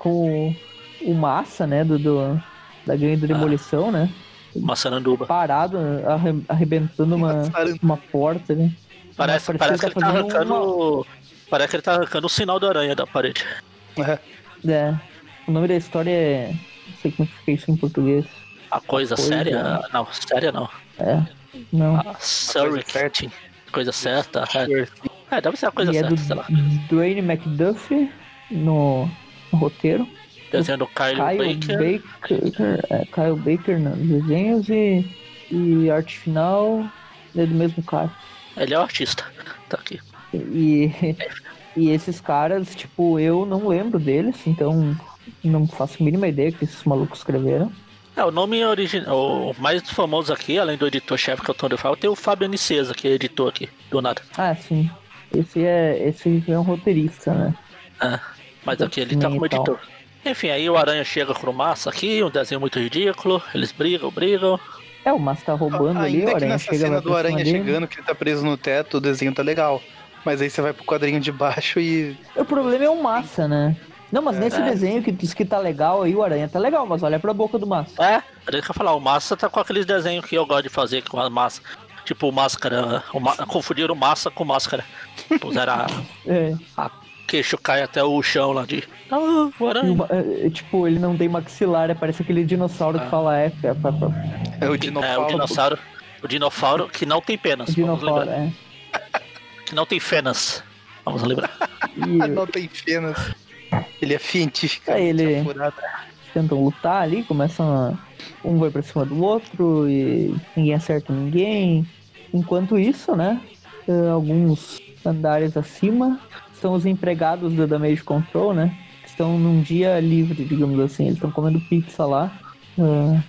Com o Massa, né? Do, do- da gangue da demolição, né? Uma saranduba. Parado, arre- arrebentando uma, uma porta, né? Parece, parece que ele tá fazendo arrancando. Parece que ele tá arrancando o sinal da aranha da parede. É. É, o nome da história é. Não sei como fica isso em português. A coisa, coisa- séria? Não, séria não. É. Não. A Surricate. Coisa certa. É. É, deve ser a coisa e é certa, do sei lá. Dwayne McDuffie no, no roteiro. Desenho do Kyle, Kyle Baker. Baker, é, Kyle Baker nos desenhos e, e arte final é do mesmo cara. Ele é o artista. Tá aqui. E, e esses caras, tipo, eu não lembro deles, então não faço a mínima ideia que esses malucos escreveram. É, o nome original. O mais famoso aqui, além do editor-chefe que é o Tony Fowler, tem o Fábio Nicesa, que é editor aqui, do nada. Ah, sim. Esse é, esse é um roteirista, né? É, mas aqui ele tá como editor. Enfim, aí o Aranha chega com o Massa aqui, um desenho muito ridículo, eles brigam, brigam. É, o Massa tá roubando ali, Ainda o que Aranha nessa chega cena do Aranha dele. chegando, que ele tá preso no teto, o desenho tá legal. Mas aí você vai pro quadrinho de baixo e. O problema é o Massa, né? Não, mas nesse É. desenho que diz que tá legal aí, o Aranha tá legal, mas olha pra boca do Massa. É, era isso que eu ia falar, o Massa tá com aqueles desenhos que eu gosto de fazer com a massa. Tipo máscara. O ma... Confundiram massa com máscara. Puseram a, É. a queixo cai até o chão lá de. Ah, o o aranha. Ma- é, tipo, ele não tem maxilar, é, parece aquele dinossauro que fala F. É, é, é, É o É, o dinossauro. dinossauro. O dinossauro que não tem penas. Vamos dinossauro, é. Que não tem fenas. Vamos lembrar. Ah, não tem penas. Ele é cientificamente É, ele- tentam lutar ali, começam a... Um vai pra cima do outro e ninguém acerta ninguém. Enquanto isso, né? eh, Alguns andares acima são os empregados da Damage Control, né? Estão num dia livre, digamos assim. Eles estão comendo pizza lá. Ah,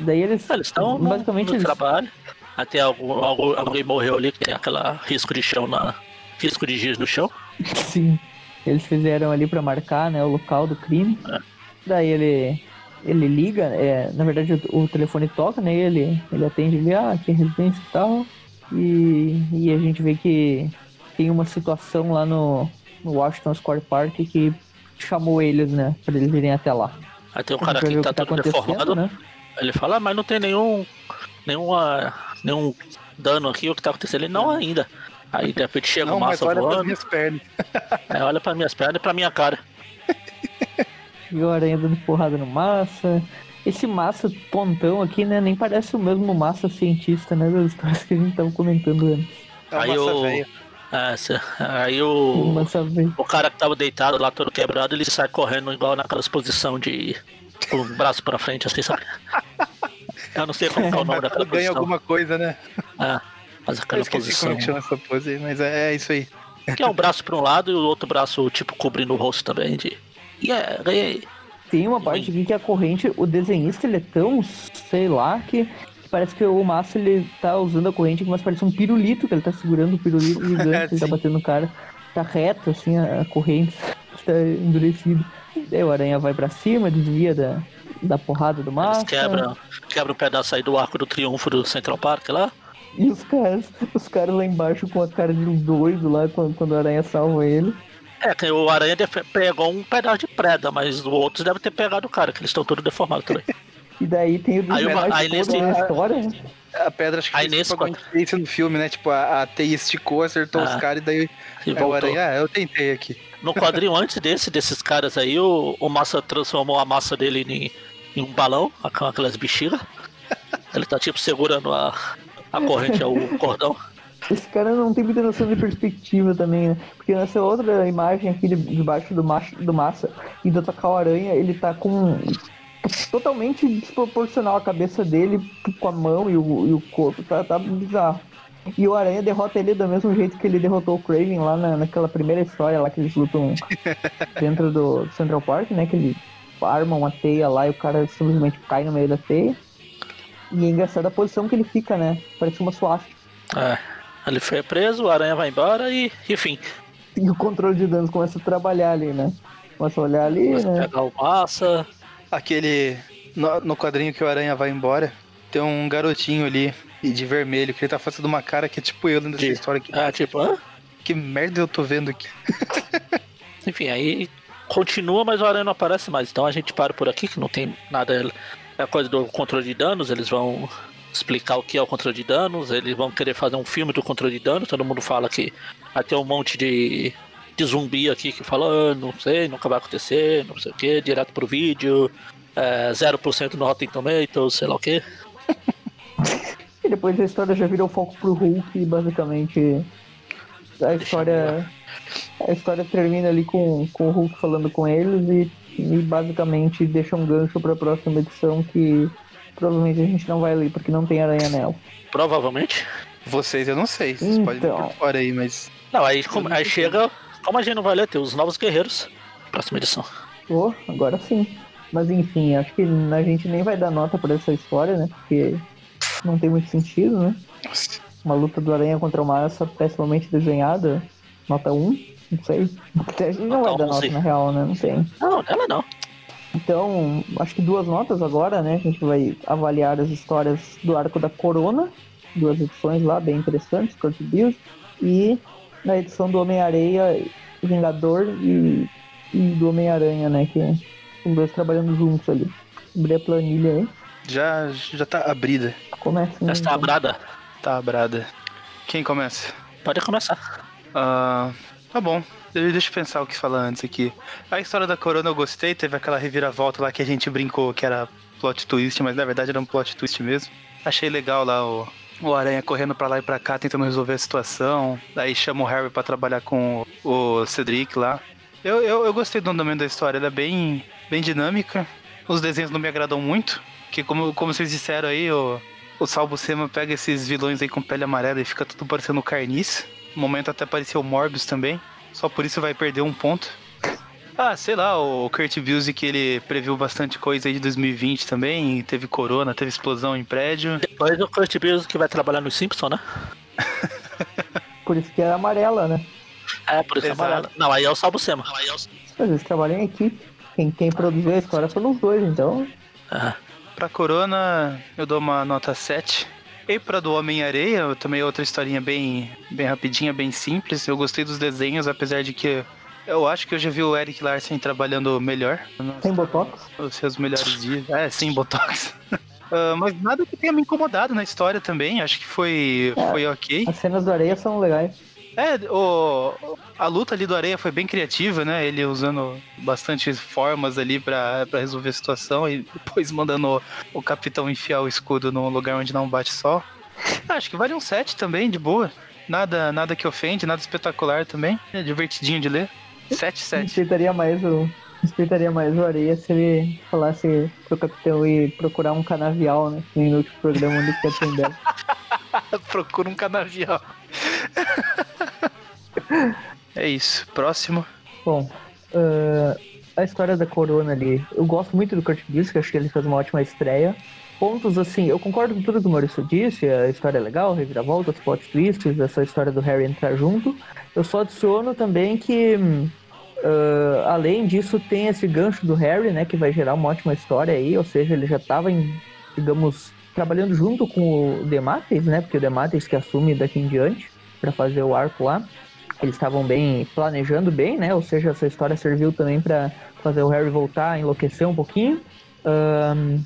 daí eles. Eles estão no, basicamente no eles, trabalho. Até algum, algum- alguém morreu ali, que tem aquela risco de chão na. Risco de giz no chão. Sim. Eles fizeram ali pra marcar, né, o local do crime. É. Daí ele ele liga, é, na verdade o, o telefone toca, né? Ele ele atende ali, ah, aqui é residência e tal. E, e a gente vê que tem uma situação lá no no Washington Square Park que chamou eles, né? Pra eles irem até lá. Aí tem um cara aqui que tá que todo deformado. né? Ele fala, ah, mas não tem nenhum. nenhuma. Nenhum dano aqui, o que tá acontecendo? Ele não ainda. Aí de repente chega Não, o mas massa olha voando. minhas pernas. Aí olha pra minhas pernas e pra minha cara. E o Aranha dando porrada no Massa. Esse Massa pontão aqui, né? Nem parece o mesmo Massa cientista, né? Das histórias que a gente tava comentando antes. É Aí o-. É, cê- aí O o. Massa veio. O cara que tava deitado lá todo quebrado, ele sai correndo igual naquelas posição de. com o braço pra frente, assim, sabe? Eu não sei como que é o nome daquela Ganha posição. alguma coisa, né? É, mas Eu aquela esqueci posição. como é que chama essa pose aí, mas é, é isso aí. Que é um braço pra um lado e o outro braço, tipo, cobrindo o rosto também. De. Yeah, ganhei. Tem uma parte aqui que a corrente, o desenhista, ele é tão, sei lá, que, parece que o Massa ele tá usando a corrente, mas parece um pirulito, que ele tá segurando o pirulito gigante, ele tá batendo no cara. Tá reto, assim, a, a corrente, tá endurecido. Daí o aranha vai pra cima, desvia da, da porrada do Eles Massa. quebram, quebram um pedaço aí do arco do triunfo do Central Park lá. E os caras, os caras lá embaixo com a cara de doido lá quando, quando o aranha salva ele. É, o Aranha pegou um pedaço de preda, mas os outros devem ter pegado o cara, que eles estão todos deformados também. E daí tem o Aí o- desmaife aí nesse- na história, né? A pedra acho que Aí nesse a Gwen Stacy no filme, né? Tipo, a, a teia esticou, acertou Ah, os caras e daí E aí o aranha, ah, eu tentei aqui. No quadrinho antes desse, desses caras aí, o, o Massa transformou a massa dele em, em um balão, aquelas bexigas. Ele tá tipo segurando a, a corrente, o cordão. Esse cara não tem muita noção de perspectiva também, né? Porque nessa outra imagem aqui de- debaixo do, macho, do massa e do atacar o aranha, ele tá com. totalmente desproporcional a cabeça dele com a mão e o, e o corpo. Tá, tá bizarro. E o aranha derrota ele do mesmo jeito que ele derrotou o Craven lá na, naquela primeira história lá que eles lutam dentro do Central Park, né? Que ele arma uma teia lá e o cara simplesmente cai no meio da teia. E é engraçado a posição que ele fica, né? Parece uma suástica. É, ele foi preso, o Aranha vai embora e, enfim, E o controle de danos começa a trabalhar ali, né? Começa a olhar ali, começa a né? pegar o Massa. Aquele. No, no quadrinho que o aranha vai embora, tem um garotinho ali e de vermelho, que ele tá fazendo uma cara que é tipo eu nessa De- história aqui. É, tipo, hã? Que merda eu tô vendo aqui. Enfim, aí continua, mas o Aranha não aparece mais. Então a gente para por aqui, que não tem nada. É a coisa do controle de danos, eles vão explicar o que é o controle de danos, eles vão querer fazer um filme do controle de danos, todo mundo fala que ter um monte de, de zumbi aqui que fala, ah, não sei, nunca vai acontecer, não sei o que, direto pro vídeo, é, 0% no Rotten Tomatoes, sei lá o que. E depois a história já vira o foco pro Hulk basicamente a história. A história termina ali com, com o Hulk falando com eles e, e basicamente deixa um gancho pra próxima edição que provavelmente a gente não vai ler porque não tem aranha nela. Provavelmente. Vocês eu não sei, vocês podem Então. por fora aí, mas. Não, aí, como- aí chega, como a gente não vai ler, tem os novos guerreiros. Próxima edição. Oh, agora sim. Mas enfim, acho que a gente nem vai dar nota pra essa história, né? Porque não tem muito sentido, né? Nossa. Uma luta do Aranha contra o Massa pessimamente desenhada, nota 1, não sei. A gente não Nota dar nota 11. na real, né? Não tem. Não, ela não. Então, acho que duas notas agora, né? A gente vai avaliar as histórias do arco da Corona, duas edições lá, bem interessantes, Kurt Busiek, e na edição do Homem-Areia, Vingador e, e do Homem-Aranha, né? Que são dois trabalhando juntos ali. Abrir a planilha aí. Já, já tá abrida. Começa. né, Esta então. abrada. Tá abrada. Quem começa? Pode começar. Ah, tá bom. Deixa eu pensar o que falar antes aqui. A história da Corona eu gostei, teve aquela reviravolta lá que a gente brincou que era plot twist, mas na verdade era um plot twist mesmo. Achei legal lá o, o Aranha correndo pra lá e pra cá tentando resolver a situação. Daí chama o Harry pra trabalhar com o, o Cedric lá. Eu, eu, eu gostei do andamento da história, ela é bem, bem dinâmica. Os desenhos não me agradam muito, que como, como vocês disseram aí, o, o Salvo Sema pega esses vilões aí com pele amarela e fica tudo parecendo carniça. No momento até pareceu o Morbius também. Só por isso vai perder um ponto. Ah, sei lá, o Kurt Busiek ele previu bastante coisa aí de 2020 também. Teve corona, teve explosão em prédio. Depois o Kurt Busiek que vai trabalhar no Simpson, né? Por isso que é amarela, né? É, por isso é Exato. amarelo. Não, aí é o Salvo Sema. Mas eles trabalham em equipe. Quem, quem produziu a história foram os dois, então. É. Pra corona, eu dou uma nota 7. E pra do Homem-Areia, também outra historinha bem, bem rapidinha, bem simples. Eu gostei dos desenhos, apesar de que Eu acho que eu já vi o Eric Larsen trabalhando melhor. Tem Botox? Os seus melhores dias. É, sim, Botox. Uh, mas nada que tenha me incomodado na história também. Acho que foi, é, foi ok. As cenas do areia são legais. É, o, a luta ali do Areia foi bem criativa, né? Ele usando bastante formas ali para resolver a situação e depois mandando o, o, capitão enfiar o escudo num lugar onde não bate sol. Acho que vale um 7 também, de boa. Nada, nada que ofende, nada espetacular também. É divertidinho de ler. 7, 7. Respeitaria mais o, respeitaria mais o Areia se ele falasse pro capitão ir procurar um canavial, né? No último programa onde fica atendendo. Procura um canavial. é isso. Próximo. Bom, uh, a história da Corona ali. Eu gosto muito do Kurt Busiek, acho que ele fez uma ótima estreia. Pontos assim, eu concordo com tudo que o Maurício disse, a história é legal, reviravoltas, plot twists, essa história do Harry entrar junto. Eu só adiciono também que, uh, além disso, tem esse gancho do Harry, né, que vai gerar uma ótima história aí, ou seja, ele já estava digamos, trabalhando junto com o Demates, né, porque o Demates que assume daqui em diante para fazer o arco lá. Eles estavam bem planejando bem, né? Ou seja, essa história serviu também para fazer o Harry voltar a enlouquecer um pouquinho. Um,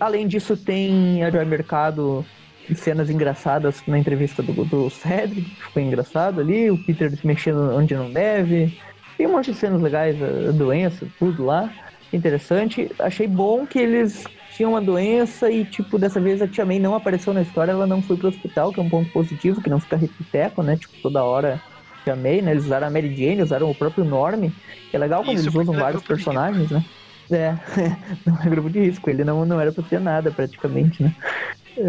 além disso, tem a Joy Mercado cenas engraçadas na entrevista do, do Cedric, foi engraçado ali, o Peter mexendo onde não deve. Tem um monte de cenas legais, a doença, tudo lá. Interessante. Achei bom que eles tinha uma doença e, tipo, dessa vez a Tia May não apareceu na história, ela não foi pro hospital, que é um ponto positivo, que não fica repiteco, né? Tipo, toda hora Tia May, né? Eles usaram a Mary Jane, usaram o próprio Norm, que é legal quando Isso, eles usam vários personagens, né? É, não é grupo de risco, ele não, não era pra ter nada, praticamente, né? É,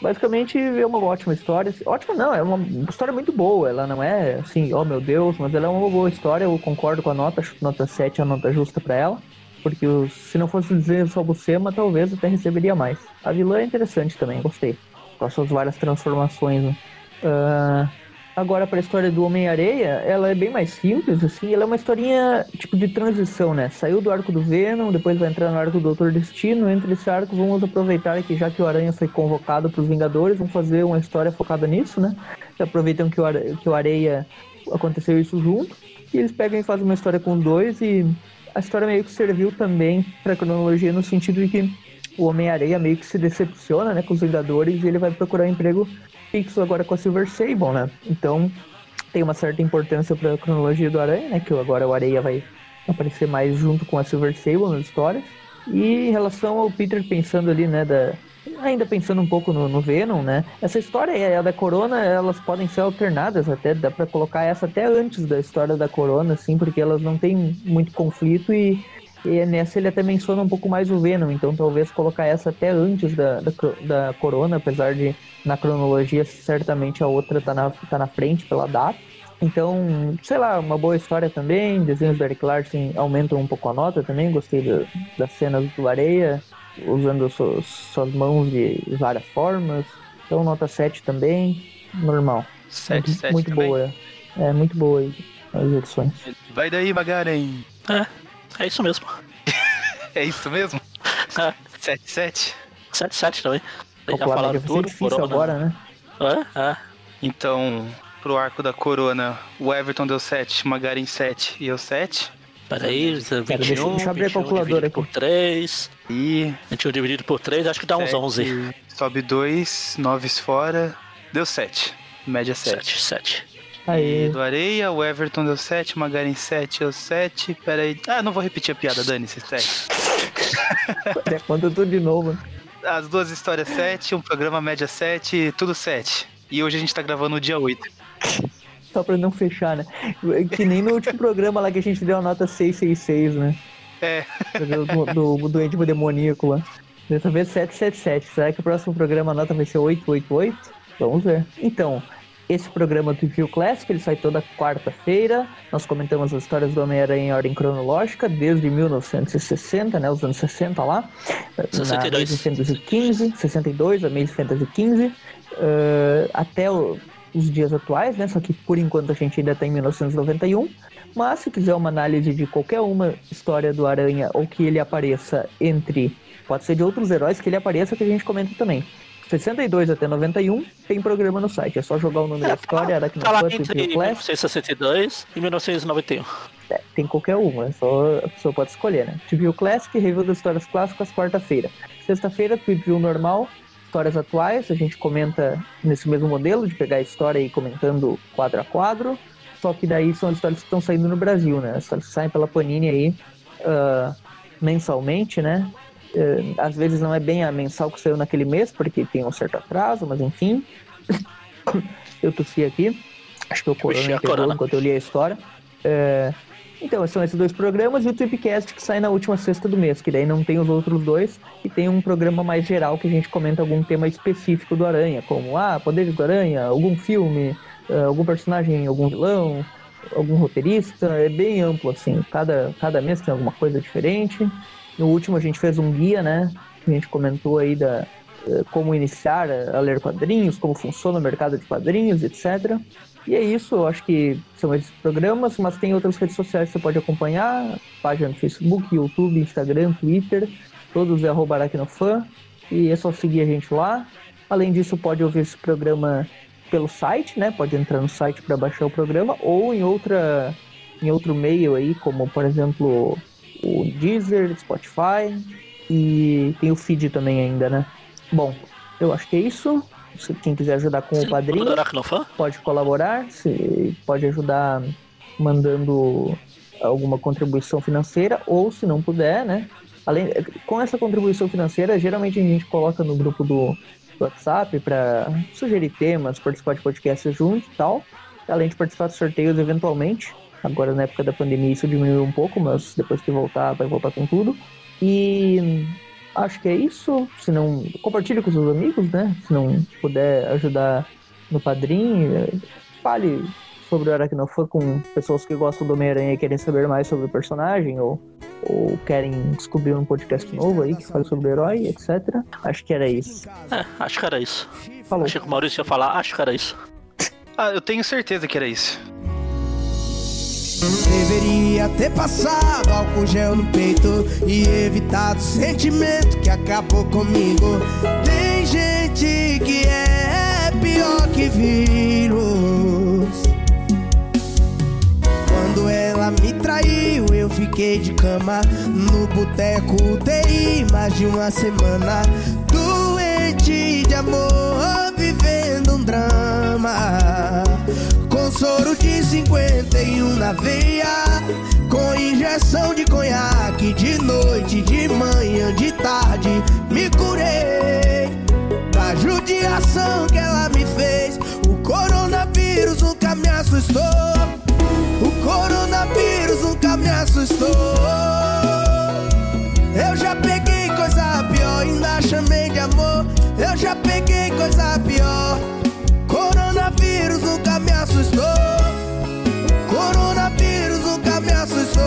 basicamente é uma ótima história. Ótima não, é uma história muito boa. Ela não é assim, oh meu Deus, mas ela é uma boa história. Eu concordo com a nota, acho que nota 7 é a nota justa para ela porque se não fosse dizer só Bucema, talvez até receberia mais. A vilã é interessante também, gostei. Com as suas várias transformações. Né? Uh, agora, para a história do Homem-Areia, ela é bem mais simples, assim. Ela é uma historinha tipo de transição, né? Saiu do arco do Venom, depois vai entrar no arco do Doutor Destino. Entre esse arco, vamos aproveitar que já que o Aranha foi convocado para os Vingadores, vamos fazer uma história focada nisso, né? aproveitam que o, que o Areia aconteceu isso junto. E eles pegam e fazem uma história com dois e a história meio que serviu também para cronologia no sentido de que o Homem-Areia meio que se decepciona né, com os Vingadores e ele vai procurar emprego fixo agora com a Silver Sable, né? Então tem uma certa importância para a cronologia do Aranha, né? Que agora o Areia vai aparecer mais junto com a Silver Sable nas histórias. E em relação ao Peter pensando ali, né, da, ainda pensando um pouco no, no Venom, né? Essa história é a da Corona, elas podem ser alternadas até, dá para colocar essa até antes da história da Corona, assim, porque elas não têm muito conflito e, e nessa ele até menciona um pouco mais o Venom, então talvez colocar essa até antes da, da, da Corona, apesar de na cronologia certamente a outra tá na, tá na frente pela data. Então, sei lá, uma boa história também. Desenhos do Eric Larson aumentam um pouco a nota também. Gostei do, das cenas do Areia usando suas, suas mãos de várias formas. Então nota 7 também, normal. 7, muito, 7 muito também. boa. É muito boa as edições. Vai daí, Magaren. É, é isso mesmo. é isso mesmo? É. 7, 7? 7, 7 também. Já falaram tudo, corona. agora, né? É, é. Então, pro arco da corona, o Everton deu 7, Magaren 7 e eu 7. Peraí, 21, Pera, deixa, deixa eu abrir a calculadora aqui. por 3. E. 21 dividido por 3, acho que dá uns 11. Sobe 2, 9 fora. Deu 7. Média 7. 7, 7. Aí. E do Areia, o Everton deu 7, Magarin 7, eu 7. Pera aí. Ah, não vou repetir a piada, Dani, se 7. Conta tudo de novo. As duas histórias 7, um programa média 7, tudo 7. E hoje a gente tá gravando no dia 8. Só pra não fechar, né? Que nem no último programa lá que a gente deu a nota 666, né? É. Do, do, do doente demoníaco lá. Dessa vez 777. Será que o próximo programa a nota vai ser 888? Vamos ver. Então, esse programa do Review Classic, ele sai toda quarta-feira. Nós comentamos as histórias do Homem-Aranha em ordem cronológica, desde 1960, né, os anos 60 lá. 62. Na Amazing Fantasy 15, 62, Amazing Fantasy 15. Uh, até o, os dias atuais, né? Só que por enquanto a gente ainda está em 1991. Mas se quiser uma análise de qualquer uma história do Aranha ou que ele apareça entre. Pode ser de outros heróis que ele apareça que a gente comenta também. 62 até 91 tem programa no site. É só jogar o nome É, da história, lá Trip entre Classic. 1962 e 1991. É, tem qualquer uma, é só a pessoa pode escolher, né? Trip View Classic, review das histórias clássicas, quarta-feira. Sexta-feira, Trip View normal, histórias atuais, a gente comenta nesse mesmo modelo de pegar a história e ir comentando quadro a quadro. Só que daí são as histórias que estão saindo no Brasil, né? As histórias que saem pela Panini aí ah, mensalmente, né? Eh, às vezes não é bem a mensal que saiu naquele mês, porque tem um certo atraso, mas enfim. eu tossi aqui. Acho que o corona pegou corona. enquanto eu li a história. É, Então, são esses dois programas e o Tripcast que sai na última sexta do mês, que daí não tem os outros dois, e tem um programa mais geral que a gente comenta algum tema específico do Aranha, como, ah, poderes do Aranha, algum filme, ah, algum personagem, algum vilão, algum roteirista, é bem amplo, assim, cada, cada mês tem alguma coisa diferente. No último a gente fez um guia, né, a gente comentou aí da eh, como iniciar a ler quadrinhos, como funciona o mercado de quadrinhos, etc. E é isso, eu acho que são esses programas, mas tem outras redes sociais que você pode acompanhar, página no Facebook, YouTube, Instagram, Twitter, todos é arroba e é só seguir a gente lá. Além disso, pode ouvir esse programa pelo site, né? Pode entrar no site para baixar o programa, ou em outra em outro meio aí, como por exemplo o Deezer, Spotify, e tem o feed também ainda, né? Bom, eu acho que é isso. Se quem quiser ajudar com o padrinho, Do pode colaborar, se pode ajudar mandando alguma contribuição financeira, ou se não puder, né? Além, com essa contribuição financeira, geralmente a gente coloca no grupo do WhatsApp para sugerir temas, participar de podcasts juntos e tal, além de participar de sorteios eventualmente. Agora, na época da pandemia, isso diminuiu um pouco, mas depois que voltar, vai voltar com tudo. E acho que é isso. Se não, compartilhe com seus amigos, né? Se não puder ajudar no padrinho, fale sobre o Aracnofã com pessoas que gostam do Homem-Aranha e querem saber mais sobre o personagem, ou, ou querem descobrir um podcast novo aí que fale sobre o herói, etc. Acho que era isso. É, acho que era isso. Falou. Achei que o Maurício ia falar, acho que era isso. Ah, eu tenho certeza que era isso. Deveria ter passado álcool gel no peito e evitado o sentimento que acabou comigo. Tem gente que é pior que vírus. Quando ela me traiu, eu fiquei de cama no boteco UTI mais de uma semana. Doente de amor, vivendo um drama. Soro de 51 na veia, com injeção de conhaque de noite, de manhã, de tarde, me curei da judiação que ela me fez. O coronavírus nunca me assustou. O coronavírus nunca me assustou. Eu já peguei coisa pior, ainda chamei de amor. Eu já peguei coisa pior. Coronavírus nunca me assustou. Coronavírus nunca me assustou.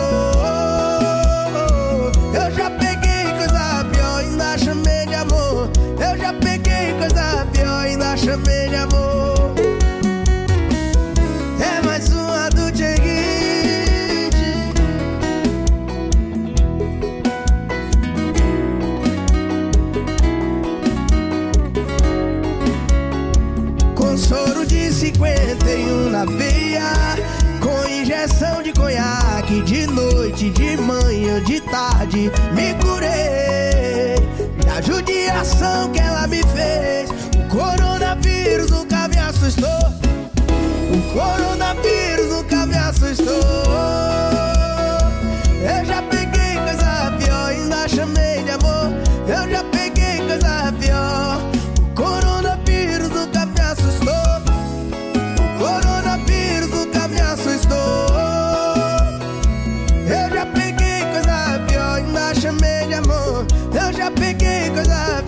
Eu já peguei coisa pior, ainda chamei de amor. Eu já peguei coisa pior, ainda chamei de amor. É mais uma do Cheguite. Com soro de 51 na veia Injeção de conhaque De noite, de manhã, de tarde Me curei. Da judiação que ela me fez O coronavírus nunca me assustou. O coronavírus nunca me assustou peguei coisa